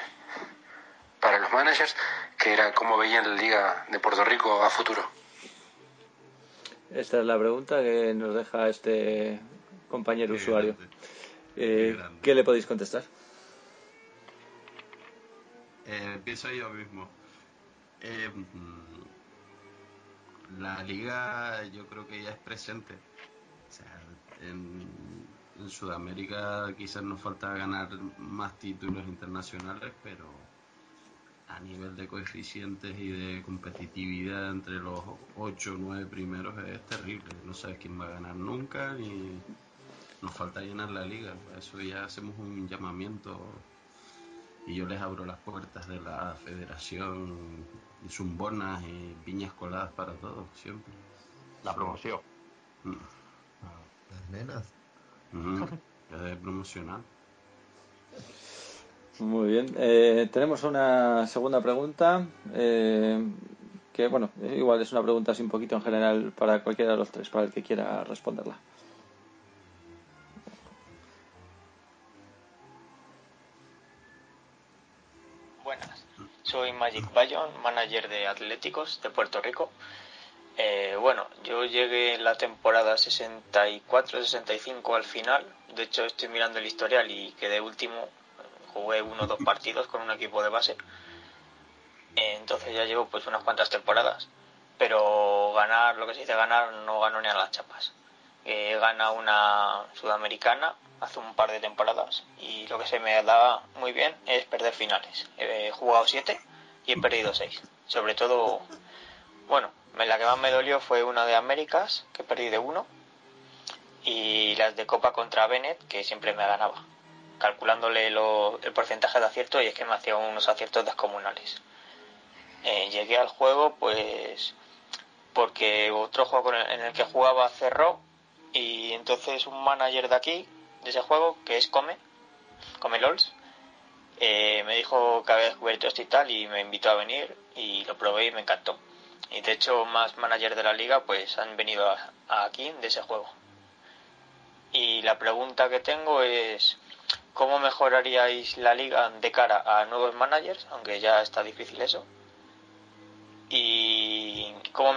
para los managers, que era cómo veían la Liga de Puerto Rico a futuro. Esta es la pregunta que nos deja este compañero usuario. Eh, ¿Qué le podéis contestar? Eh, empiezo yo mismo. Eh, la liga yo creo que ya es presente. O sea, en, Sudamérica quizás nos falta ganar más títulos internacionales, pero a nivel de coeficientes y de competitividad entre los 8 o 9 primeros es terrible. No sabes quién va a ganar nunca ni nos falta llenar la liga. Por eso ya hacemos un llamamiento y yo les abro las puertas de la federación y zumbonas y piñas coladas para todos, siempre. La promoción. Mm. Las nenas. Ujú. Es de promocionar. Muy bien. Eh, tenemos una segunda pregunta. eh, que, bueno, igual es una pregunta así un poquito en general para cualquiera de los tres, para el que quiera responderla. Bayon, manager de Atléticos de Puerto Rico. Eh, bueno, yo llegué en la temporada 64-65 al final. De hecho, estoy mirando el historial y quedé último. Jugué uno o dos partidos con un equipo de base. Eh, entonces ya llevo pues unas cuantas temporadas. Pero ganar, lo que se dice ganar, no gano ni a las chapas. Eh, gana una sudamericana hace un par de temporadas y lo que se me da muy bien es perder finales. He jugado siete y he perdido seis. Sobre todo, bueno, la que más me dolió fue una de Américas, que perdí de uno, y las de Copa contra Bennett, que siempre me ganaba, calculándole el porcentaje de acierto y es que me hacía unos aciertos descomunales. Eh, llegué al juego, pues, porque otro juego en el que jugaba cerró y entonces un manager de aquí, de ese juego, que es Come, Come LOLs, eh, me dijo que había descubierto esto y tal y me invitó a venir y lo probé y me encantó. Y de hecho más managers de la liga pues han venido a- aquí de ese juego. Y la pregunta que tengo es ¿cómo mejoraríais la liga de cara a nuevos managers? Aunque ya está difícil eso. y cómo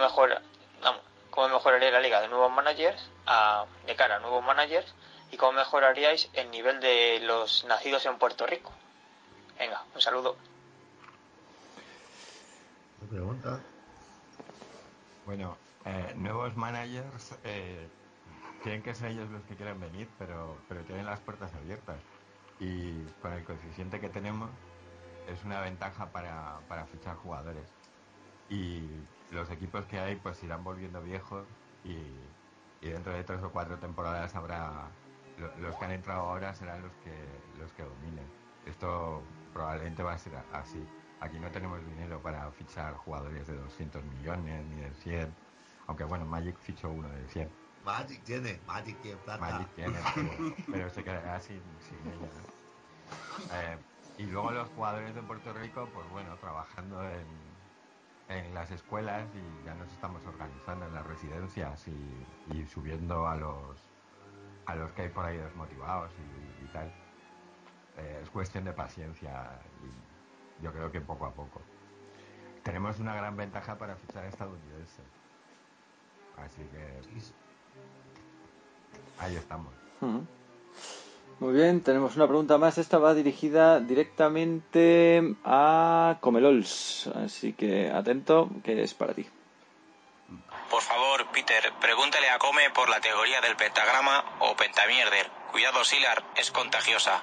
cómo mejoraría la liga de nuevos managers a- de cara a nuevos managers y cómo mejoraríais el nivel de los nacidos en Puerto Rico. Venga, un saludo. ¿Me pregunta? Bueno, eh, nuevos managers eh, tienen que ser ellos los que quieran venir, pero, pero tienen las puertas abiertas. Y con el coeficiente que tenemos es una ventaja para, para fichar jugadores. Y los equipos que hay pues irán volviendo viejos y, y dentro de tres o cuatro temporadas habrá lo- los que han entrado ahora serán los que los que dominen. Esto probablemente va a ser así. Aquí no tenemos dinero para fichar jugadores de 200 millones ni de 100. Aunque bueno, Magic fichó uno de 100. Magic tiene, Magic tiene plata. Magic tiene, pero, pero se quedará sin, sin ella. Eh, y luego los jugadores de Puerto Rico, pues bueno, trabajando en, en las escuelas y ya nos estamos organizando en las residencias y, y subiendo a los a los que hay por ahí desmotivados y, y tal. Eh, es cuestión de paciencia y yo creo que poco a poco. Tenemos una gran ventaja para fichar estadounidenses. Así que ahí estamos. Muy bien, tenemos una pregunta más. Esta va dirigida directamente a Comelols. Así que atento, que es para ti. Por favor, Peter, pregúntale a Come por la teoría del pentagrama o pentamierder. Cuidado, Silar, es contagiosa.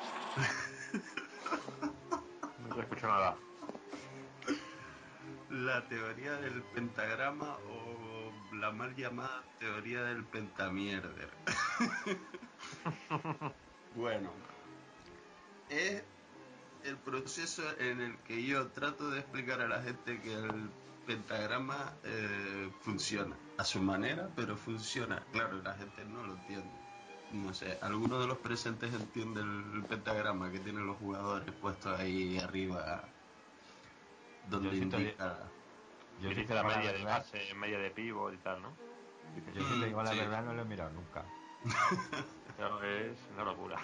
No escucho nada. La teoría del pentagrama o la mal llamada teoría del pentamierder. bueno, es el proceso en el que yo trato de explicar a la gente que el pentagrama eh, funciona a su manera, pero funciona. Claro, la gente no lo entiende. No sé, ¿alguno de los presentes entiende el pentagrama que tienen los jugadores puestos ahí arriba? Donde Yo indica... Yo la media de verdad- base, media de pivot y tal, ¿no? Yo si te digo la Sí. verdad no lo he mirado nunca. Pero es una locura.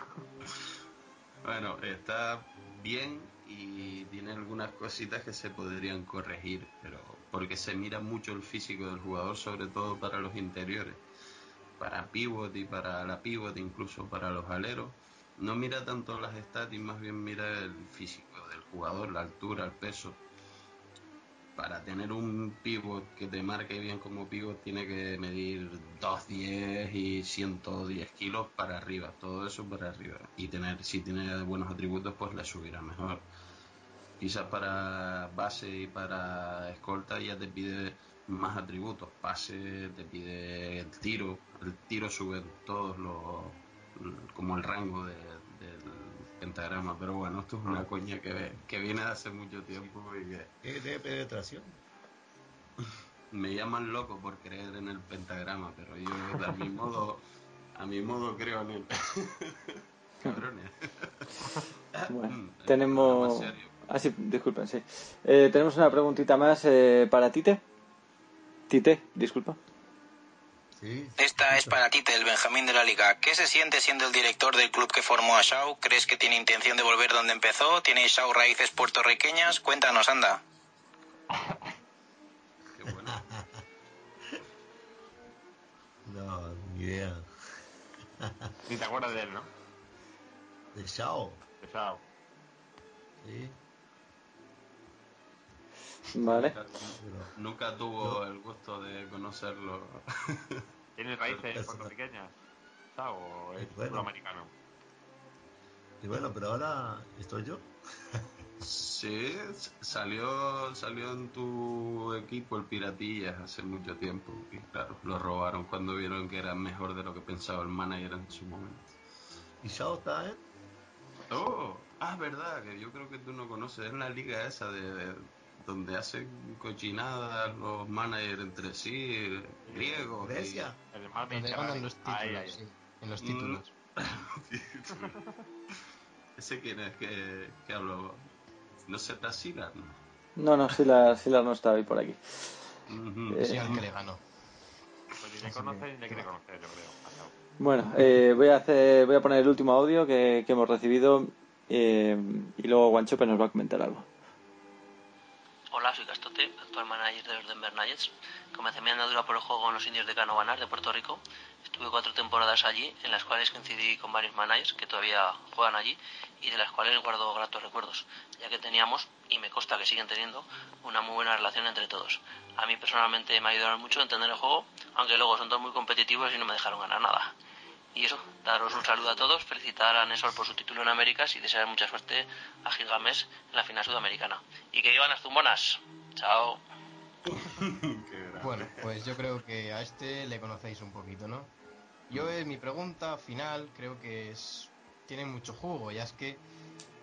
Bueno, está bien y tiene algunas cositas que se podrían corregir, pero porque se mira mucho el físico del jugador, sobre todo para los interiores, para pivot y para la pivot, incluso para los aleros. No mira tanto las stats y más bien mira el físico del jugador, la altura, el peso. Para tener un pivot que te marque bien como pivot tiene que medir 210 y 110 kilos para arriba, todo eso para arriba. Y tener, si tiene buenos atributos, pues le subirá mejor. Quizás para base y para escolta ya te pide más atributos. Pase, te pide el tiro. El tiro sube todos los. como el rango de- del pentagrama. Pero bueno, esto es una coña que, que viene de hace mucho tiempo y que ¿Qué de penetración? me llaman loco por creer en el pentagrama, pero yo a mi modo, a mi modo creo en él. Cabrones. Bueno, tenemos. serio. Ah, sí, disculpen, sí. Eh, tenemos una preguntita más eh, para Tite. Tite, disculpa. Sí. Esta es para ti, el Benjamín de la Liga. ¿Qué se siente siendo el director del club que formó a Shaw? ¿Crees que tiene intención de volver donde empezó? ¿Tiene Shaw raíces puertorriqueñas? Cuéntanos, anda. Qué bueno. No, ni idea. Ni te acuerdas de él, ¿no? De Shao. Pesado. Sí. Vale. Nunca, nunca tuvo el gusto de conocerlo. ¿Tiene raíces puertorriqueñas? ¿O es Bueno. puro americano? Y bueno, pero ahora estoy yo. Sí, salió, salió en tu equipo el Piratillas hace mucho tiempo. Y claro, lo robaron cuando vieron que era mejor de lo que pensaba el manager en su momento. ¿Y Shao está él? Oh, ah, es verdad, que yo creo que tú no conoces. Es la liga esa de, de- donde hacen cochinadas los managers entre sí, griegos. y- Grecia. El los títulos, Ahí, ahí. sí, en los Mm. títulos. Ese quién es que, que habló. No sé, Silas, ¿no? No, no, Silar, Silar no está hoy por aquí. Ujú. Eh, Sí, al que le ganó. Pues ni le conoce ni le quiere conocer, yo creo. Bueno, eh, voy a hacer, voy a poner el último audio que, que hemos recibido eh, y luego Guanchope nos va a comentar algo. Hola, soy Castote, actual manager de los Denver Nuggets. Comencé mi andadura por el juego en los indios de Canovanar de Puerto Rico. Estuve cuatro temporadas allí, en las cuales coincidí con varios managers que todavía juegan allí y de las cuales guardo gratos recuerdos, ya que teníamos, y me consta que siguen teniendo, una muy buena relación entre todos. A mí personalmente me ayudaron mucho a entender el juego, aunque luego son todos muy competitivos y no me dejaron ganar nada. Y eso, daros un saludo a todos, felicitar a Nesol por su título en Américas y desear mucha suerte a Gilgamesh en la final sudamericana. Y que vivan las zumbonas. Chao. Bueno, pues yo creo que a este le conocéis un poquito, ¿no? Yo eh, mi pregunta final creo que es tiene mucho jugo, ya es que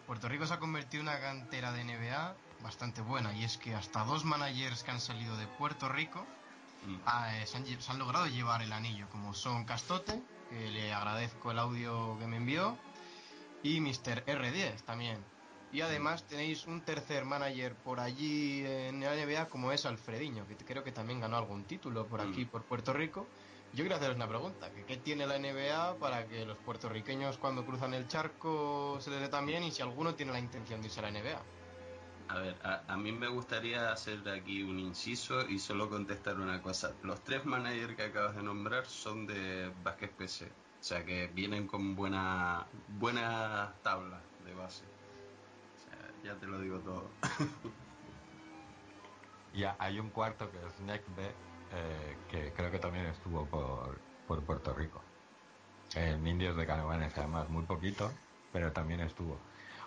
Puerto Rico se ha convertido en una cantera de NBA bastante buena y es que hasta dos managers que han salido de Puerto Rico ah, eh, se, han, lle- se han logrado llevar el anillo, como son Castote, que le agradezco el audio que me envió, y Mr. R10 también. Y además tenéis un tercer manager por allí en la NBA como es Alfrediño, que creo que también ganó algún título por aquí, por Puerto Rico. Yo quería haceros una pregunta, que ¿qué tiene la NBA para que los puertorriqueños cuando cruzan el charco se les dé tan bien y si alguno tiene la intención de irse a la NBA? A ver, a, a mí me gustaría hacer aquí un inciso y solo contestar una cosa. Los tres managers que acabas de nombrar son de Vázquez PC. O sea que vienen con buena buena tabla de base. O sea, ya te lo digo todo. Y ha- hay un cuarto que es Necbe, eh, que creo que también estuvo por, por Puerto Rico. En Indios de Canovanes, además, muy poquito, pero también estuvo.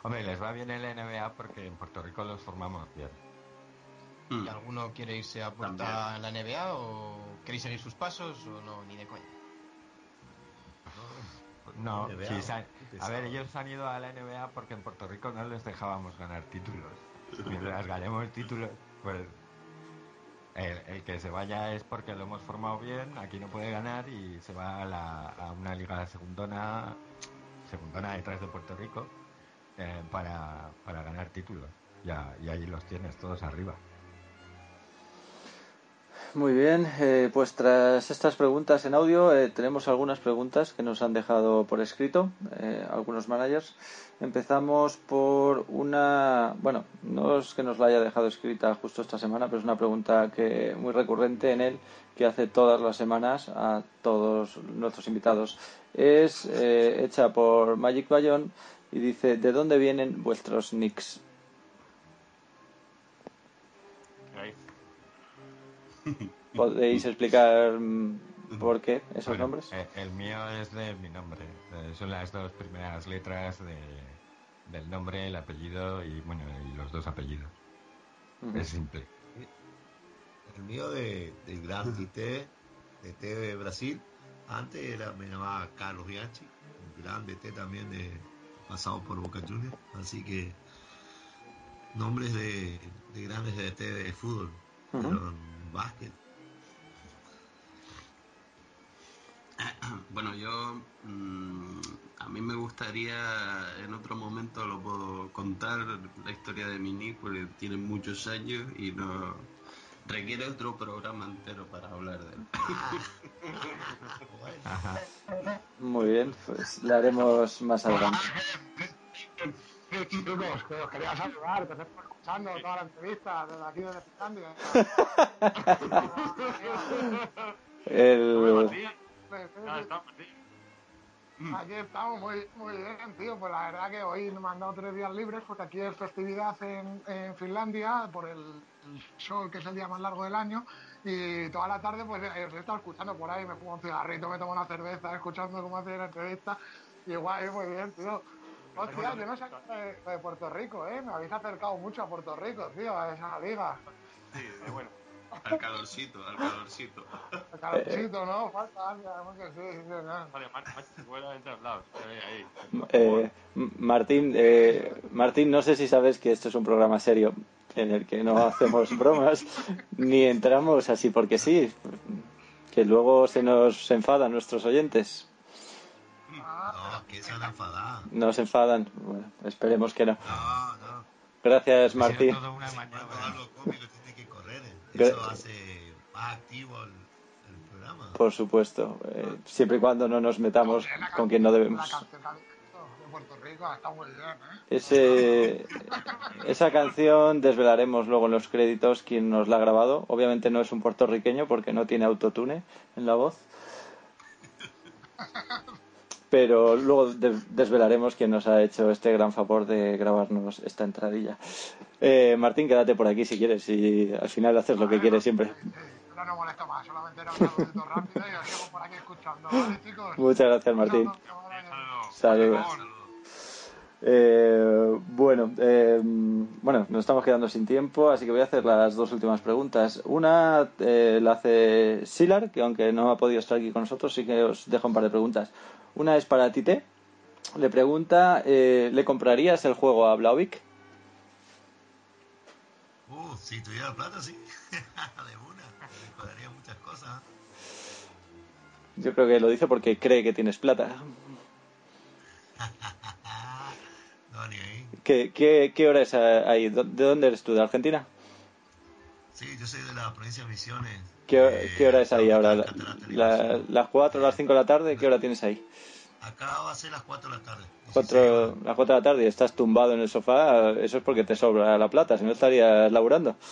Hombre, les va bien el NBA porque en Puerto Rico los formamos bien. ¿Y alguno quiere irse a puerta en la NBA o queréis seguir sus pasos o no, ni de coña? No, NBA, sí, se han- qué a ver, ellos han ido a la NBA porque en Puerto Rico no les dejábamos ganar títulos. Mientras ganemos títulos, pues el, el que se vaya es porque lo hemos formado bien, aquí no puede ganar y se va a, la- a una liga segundona, segundona detrás de Puerto Rico, eh, para, para ganar títulos. Ya, y ahí los tienes todos arriba. Muy bien, eh, pues tras estas preguntas en audio eh, tenemos algunas preguntas que nos han dejado por escrito algunos managers. Empezamos por una, bueno, no es que nos la haya dejado escrita justo esta semana, pero es una pregunta que muy recurrente en él que hace todas las semanas a todos nuestros invitados. Es hecha por Magic Bayon y dice ¿de dónde vienen vuestros nicks? ¿Podéis explicar mm, por qué esos Bueno, nombres? eh, el mío es de mi nombre. eh, son las dos primeras letras de, del nombre, el apellido y bueno y los dos apellidos. Es simple. El mío de, del gran DT, DT de Brasil, antes era, me llamaba Carlos Bianchi, un gran DT también de pasado por Boca Juniors, así que nombres de, de grandes DT de fútbol, pero en básquet. Bueno, yo mm, a mí me gustaría en otro momento lo puedo contar la historia de mi nick porque tiene muchos años y no requiere otro programa entero para hablar de él. Muy bien, pues le haremos más adelante. Chicos, que os quería saludar, que os estoy escuchando toda la entrevista desde aquí desde Finlandia. El... Aquí estamos muy, muy bien, tío. Pues la verdad que hoy me han dado tres días libres porque aquí es festividad en, en Finlandia por el, el sol, que es el día más largo del año. Y toda la tarde, pues eh, os he estado escuchando por ahí. Me fumo un cigarrito, me tomo una cerveza, escuchando cómo hacéis la entrevista. Y guay, muy bien, tío. Hostia, yo no sé de, de Puerto Rico, ¿eh? Me habéis acercado mucho a Puerto Rico, tío, a esa liga. Sí, bueno. Al calorcito, al calorcito. El calorcito, ¿no? Falta alguien, además que sí, sí, no. Vale, todos lados. Ahí, ahí. Eh, Martín, eh, Martín, no sé si sabes que esto es un programa serio en el que no hacemos bromas ni entramos así porque sí, que luego se nos enfadan nuestros oyentes. No, que se han enfadado. No se enfadan, bueno, esperemos que no. Gracias, Martín. Cómico tiene que correr, ¿eh? Gra- eso hace más activo el, el programa. Por supuesto, eh, siempre y cuando no nos metamos con quien no La debemos. canción Puerto Rico, está muy bien, ¿eh? Ese, esa canción desvelaremos luego en los créditos quién nos la ha grabado. Obviamente no es un puertorriqueño porque no tiene autotune en la voz. Pero luego de- desvelaremos quién nos ha hecho este gran favor de grabarnos esta entradilla. Eh, Martín, quédate por aquí si quieres y al final haces lo que quieres siempre. Ahora no molesto más, solamente era un saludito rápido y os sigo por aquí escuchando, ¿vale, chicos? Muchas gracias, Martín. Saludos. Eh, bueno, eh, bueno, nos estamos quedando sin tiempo, así que voy a hacer las dos últimas preguntas. Una eh, la hace Silar, que aunque no ha podido estar aquí con nosotros, sí que os dejo un par de preguntas. Una es para Tite. Le pregunta, eh, ¿le comprarías el juego a Blauvik? Uh, si tuviera plata, sí. de una. Me muchas cosas. Yo creo que lo dice porque cree que tienes plata. No, ni ahí. ¿Qué, qué, qué hora es ahí? ¿De dónde eres tú? ¿De Argentina? Sí, yo soy de la provincia de Misiones. ¿Qué, qué hora es ahí ahora? La- la- ¿Las 4 o las 5 de la tarde? ¿Qué hora tienes ahí? Acá va a ser las 4 de la tarde. Cuatro, las 4 de la tarde y estás tumbado en el sofá, eso es porque te sobra la plata, si no estarías laburando.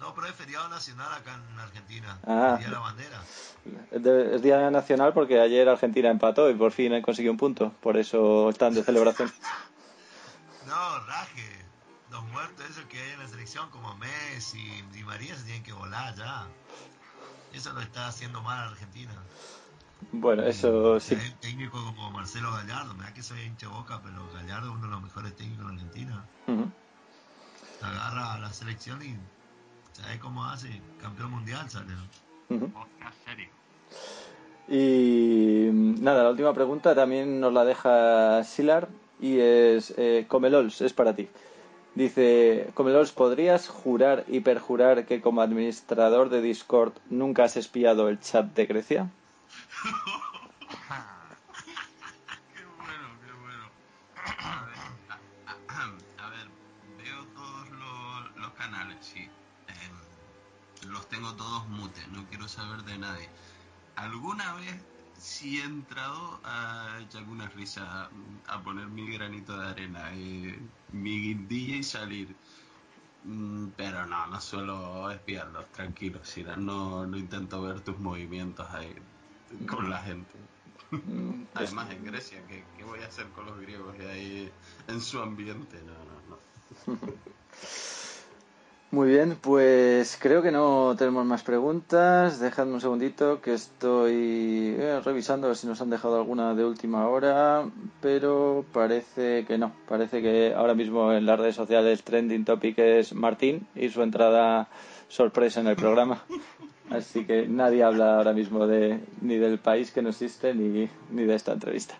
No, pero es feriado nacional acá en Argentina. Ah. Día de la bandera. Es, de- es Día Nacional porque ayer Argentina empató y por fin consiguió un punto, por eso están de celebración. No, raje. Los muertos, esos que hay en la selección, como Messi y Di María, se tienen que volar ya. Eso lo está haciendo mal Argentina. Bueno, eso sí. Hay un técnico como Marcelo Gallardo, me da que soy hincha boca, pero Gallardo es uno de los mejores técnicos de Argentina. Ujú. Agarra a la selección y ¿sabes cómo hace? Campeón mundial sale. Ujú. Podcast serio. Y nada, la última pregunta también nos la deja Silar y es eh, Comelols, es para ti. Dice, Comelols, ¿podrías jurar y perjurar que como administrador de Discord nunca has espiado el chat de Grecia? Qué bueno, qué bueno. A ver, veo todos los, los canales, sí. Em, los tengo todos mute, no quiero saber de nadie. ¿Alguna vez sí he entrado a echar alguna risa, a poner mi granito de arena, eh, mi guindilla y salir? Mm, Pero no, no suelo espiarlos, tranquilo, Sira. No, no intento ver tus movimientos ahí con la gente. Además, en Grecia, ¿qué, qué voy a hacer con los griegos y ahí en su ambiente? No, no, no. Muy bien, pues creo que no tenemos más preguntas. Dejadme un segundito que estoy eh, revisando si nos han dejado alguna de última hora, pero parece que no. Parece que ahora mismo en las redes sociales trending topic es Martín y su entrada sorpresa en el programa. Así que nadie habla ahora mismo de, ni del país que no existe ni, ni de esta entrevista.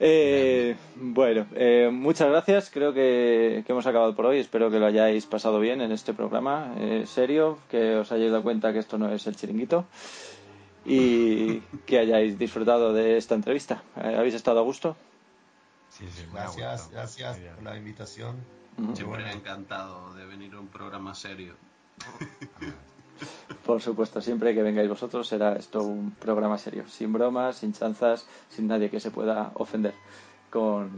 Eh, bueno, eh, muchas gracias. Creo que, que hemos acabado por hoy. Espero que lo hayáis pasado bien en este programa. Eh, serio, que os hayáis dado cuenta que esto no es el chiringuito y que hayáis disfrutado de esta entrevista. Eh, ¿Habéis estado a gusto? Sí, sí, Gracias, gracias por la invitación. Ujú. Siempre encantado de venir a un programa serio. Por supuesto, siempre que vengáis vosotros será esto un programa serio, sin bromas, sin chanzas, sin nadie que se pueda ofender. Con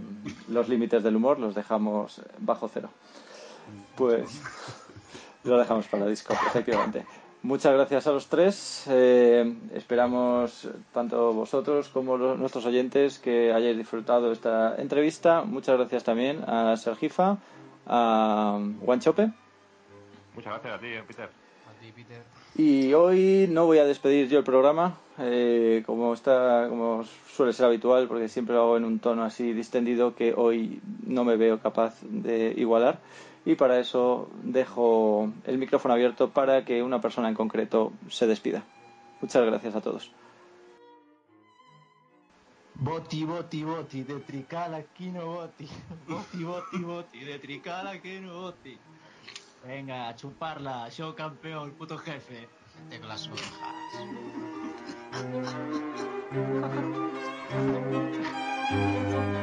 los límites del humor los dejamos bajo cero. Pues lo dejamos para Discord, efectivamente. Muchas gracias a los tres. Eh, esperamos tanto vosotros como los- nuestros oyentes que hayáis disfrutado esta entrevista. Muchas gracias también a Sergifa, a Guanchope. Muchas gracias a ti, Peter. A ti, Peter. Y hoy no voy a despedir yo el programa, eh, como está, como suele ser habitual, porque siempre lo hago en un tono así distendido que hoy no me veo capaz de igualar. Y para eso dejo el micrófono abierto para que una persona en concreto se despida. Muchas gracias a todos. Boti, boti, boti, de tricala que no boti. Boti, boti, boti, de tricala que no boti. Venga, a chuparla, yo campeón, puto jefe. Teclas orejas. Thank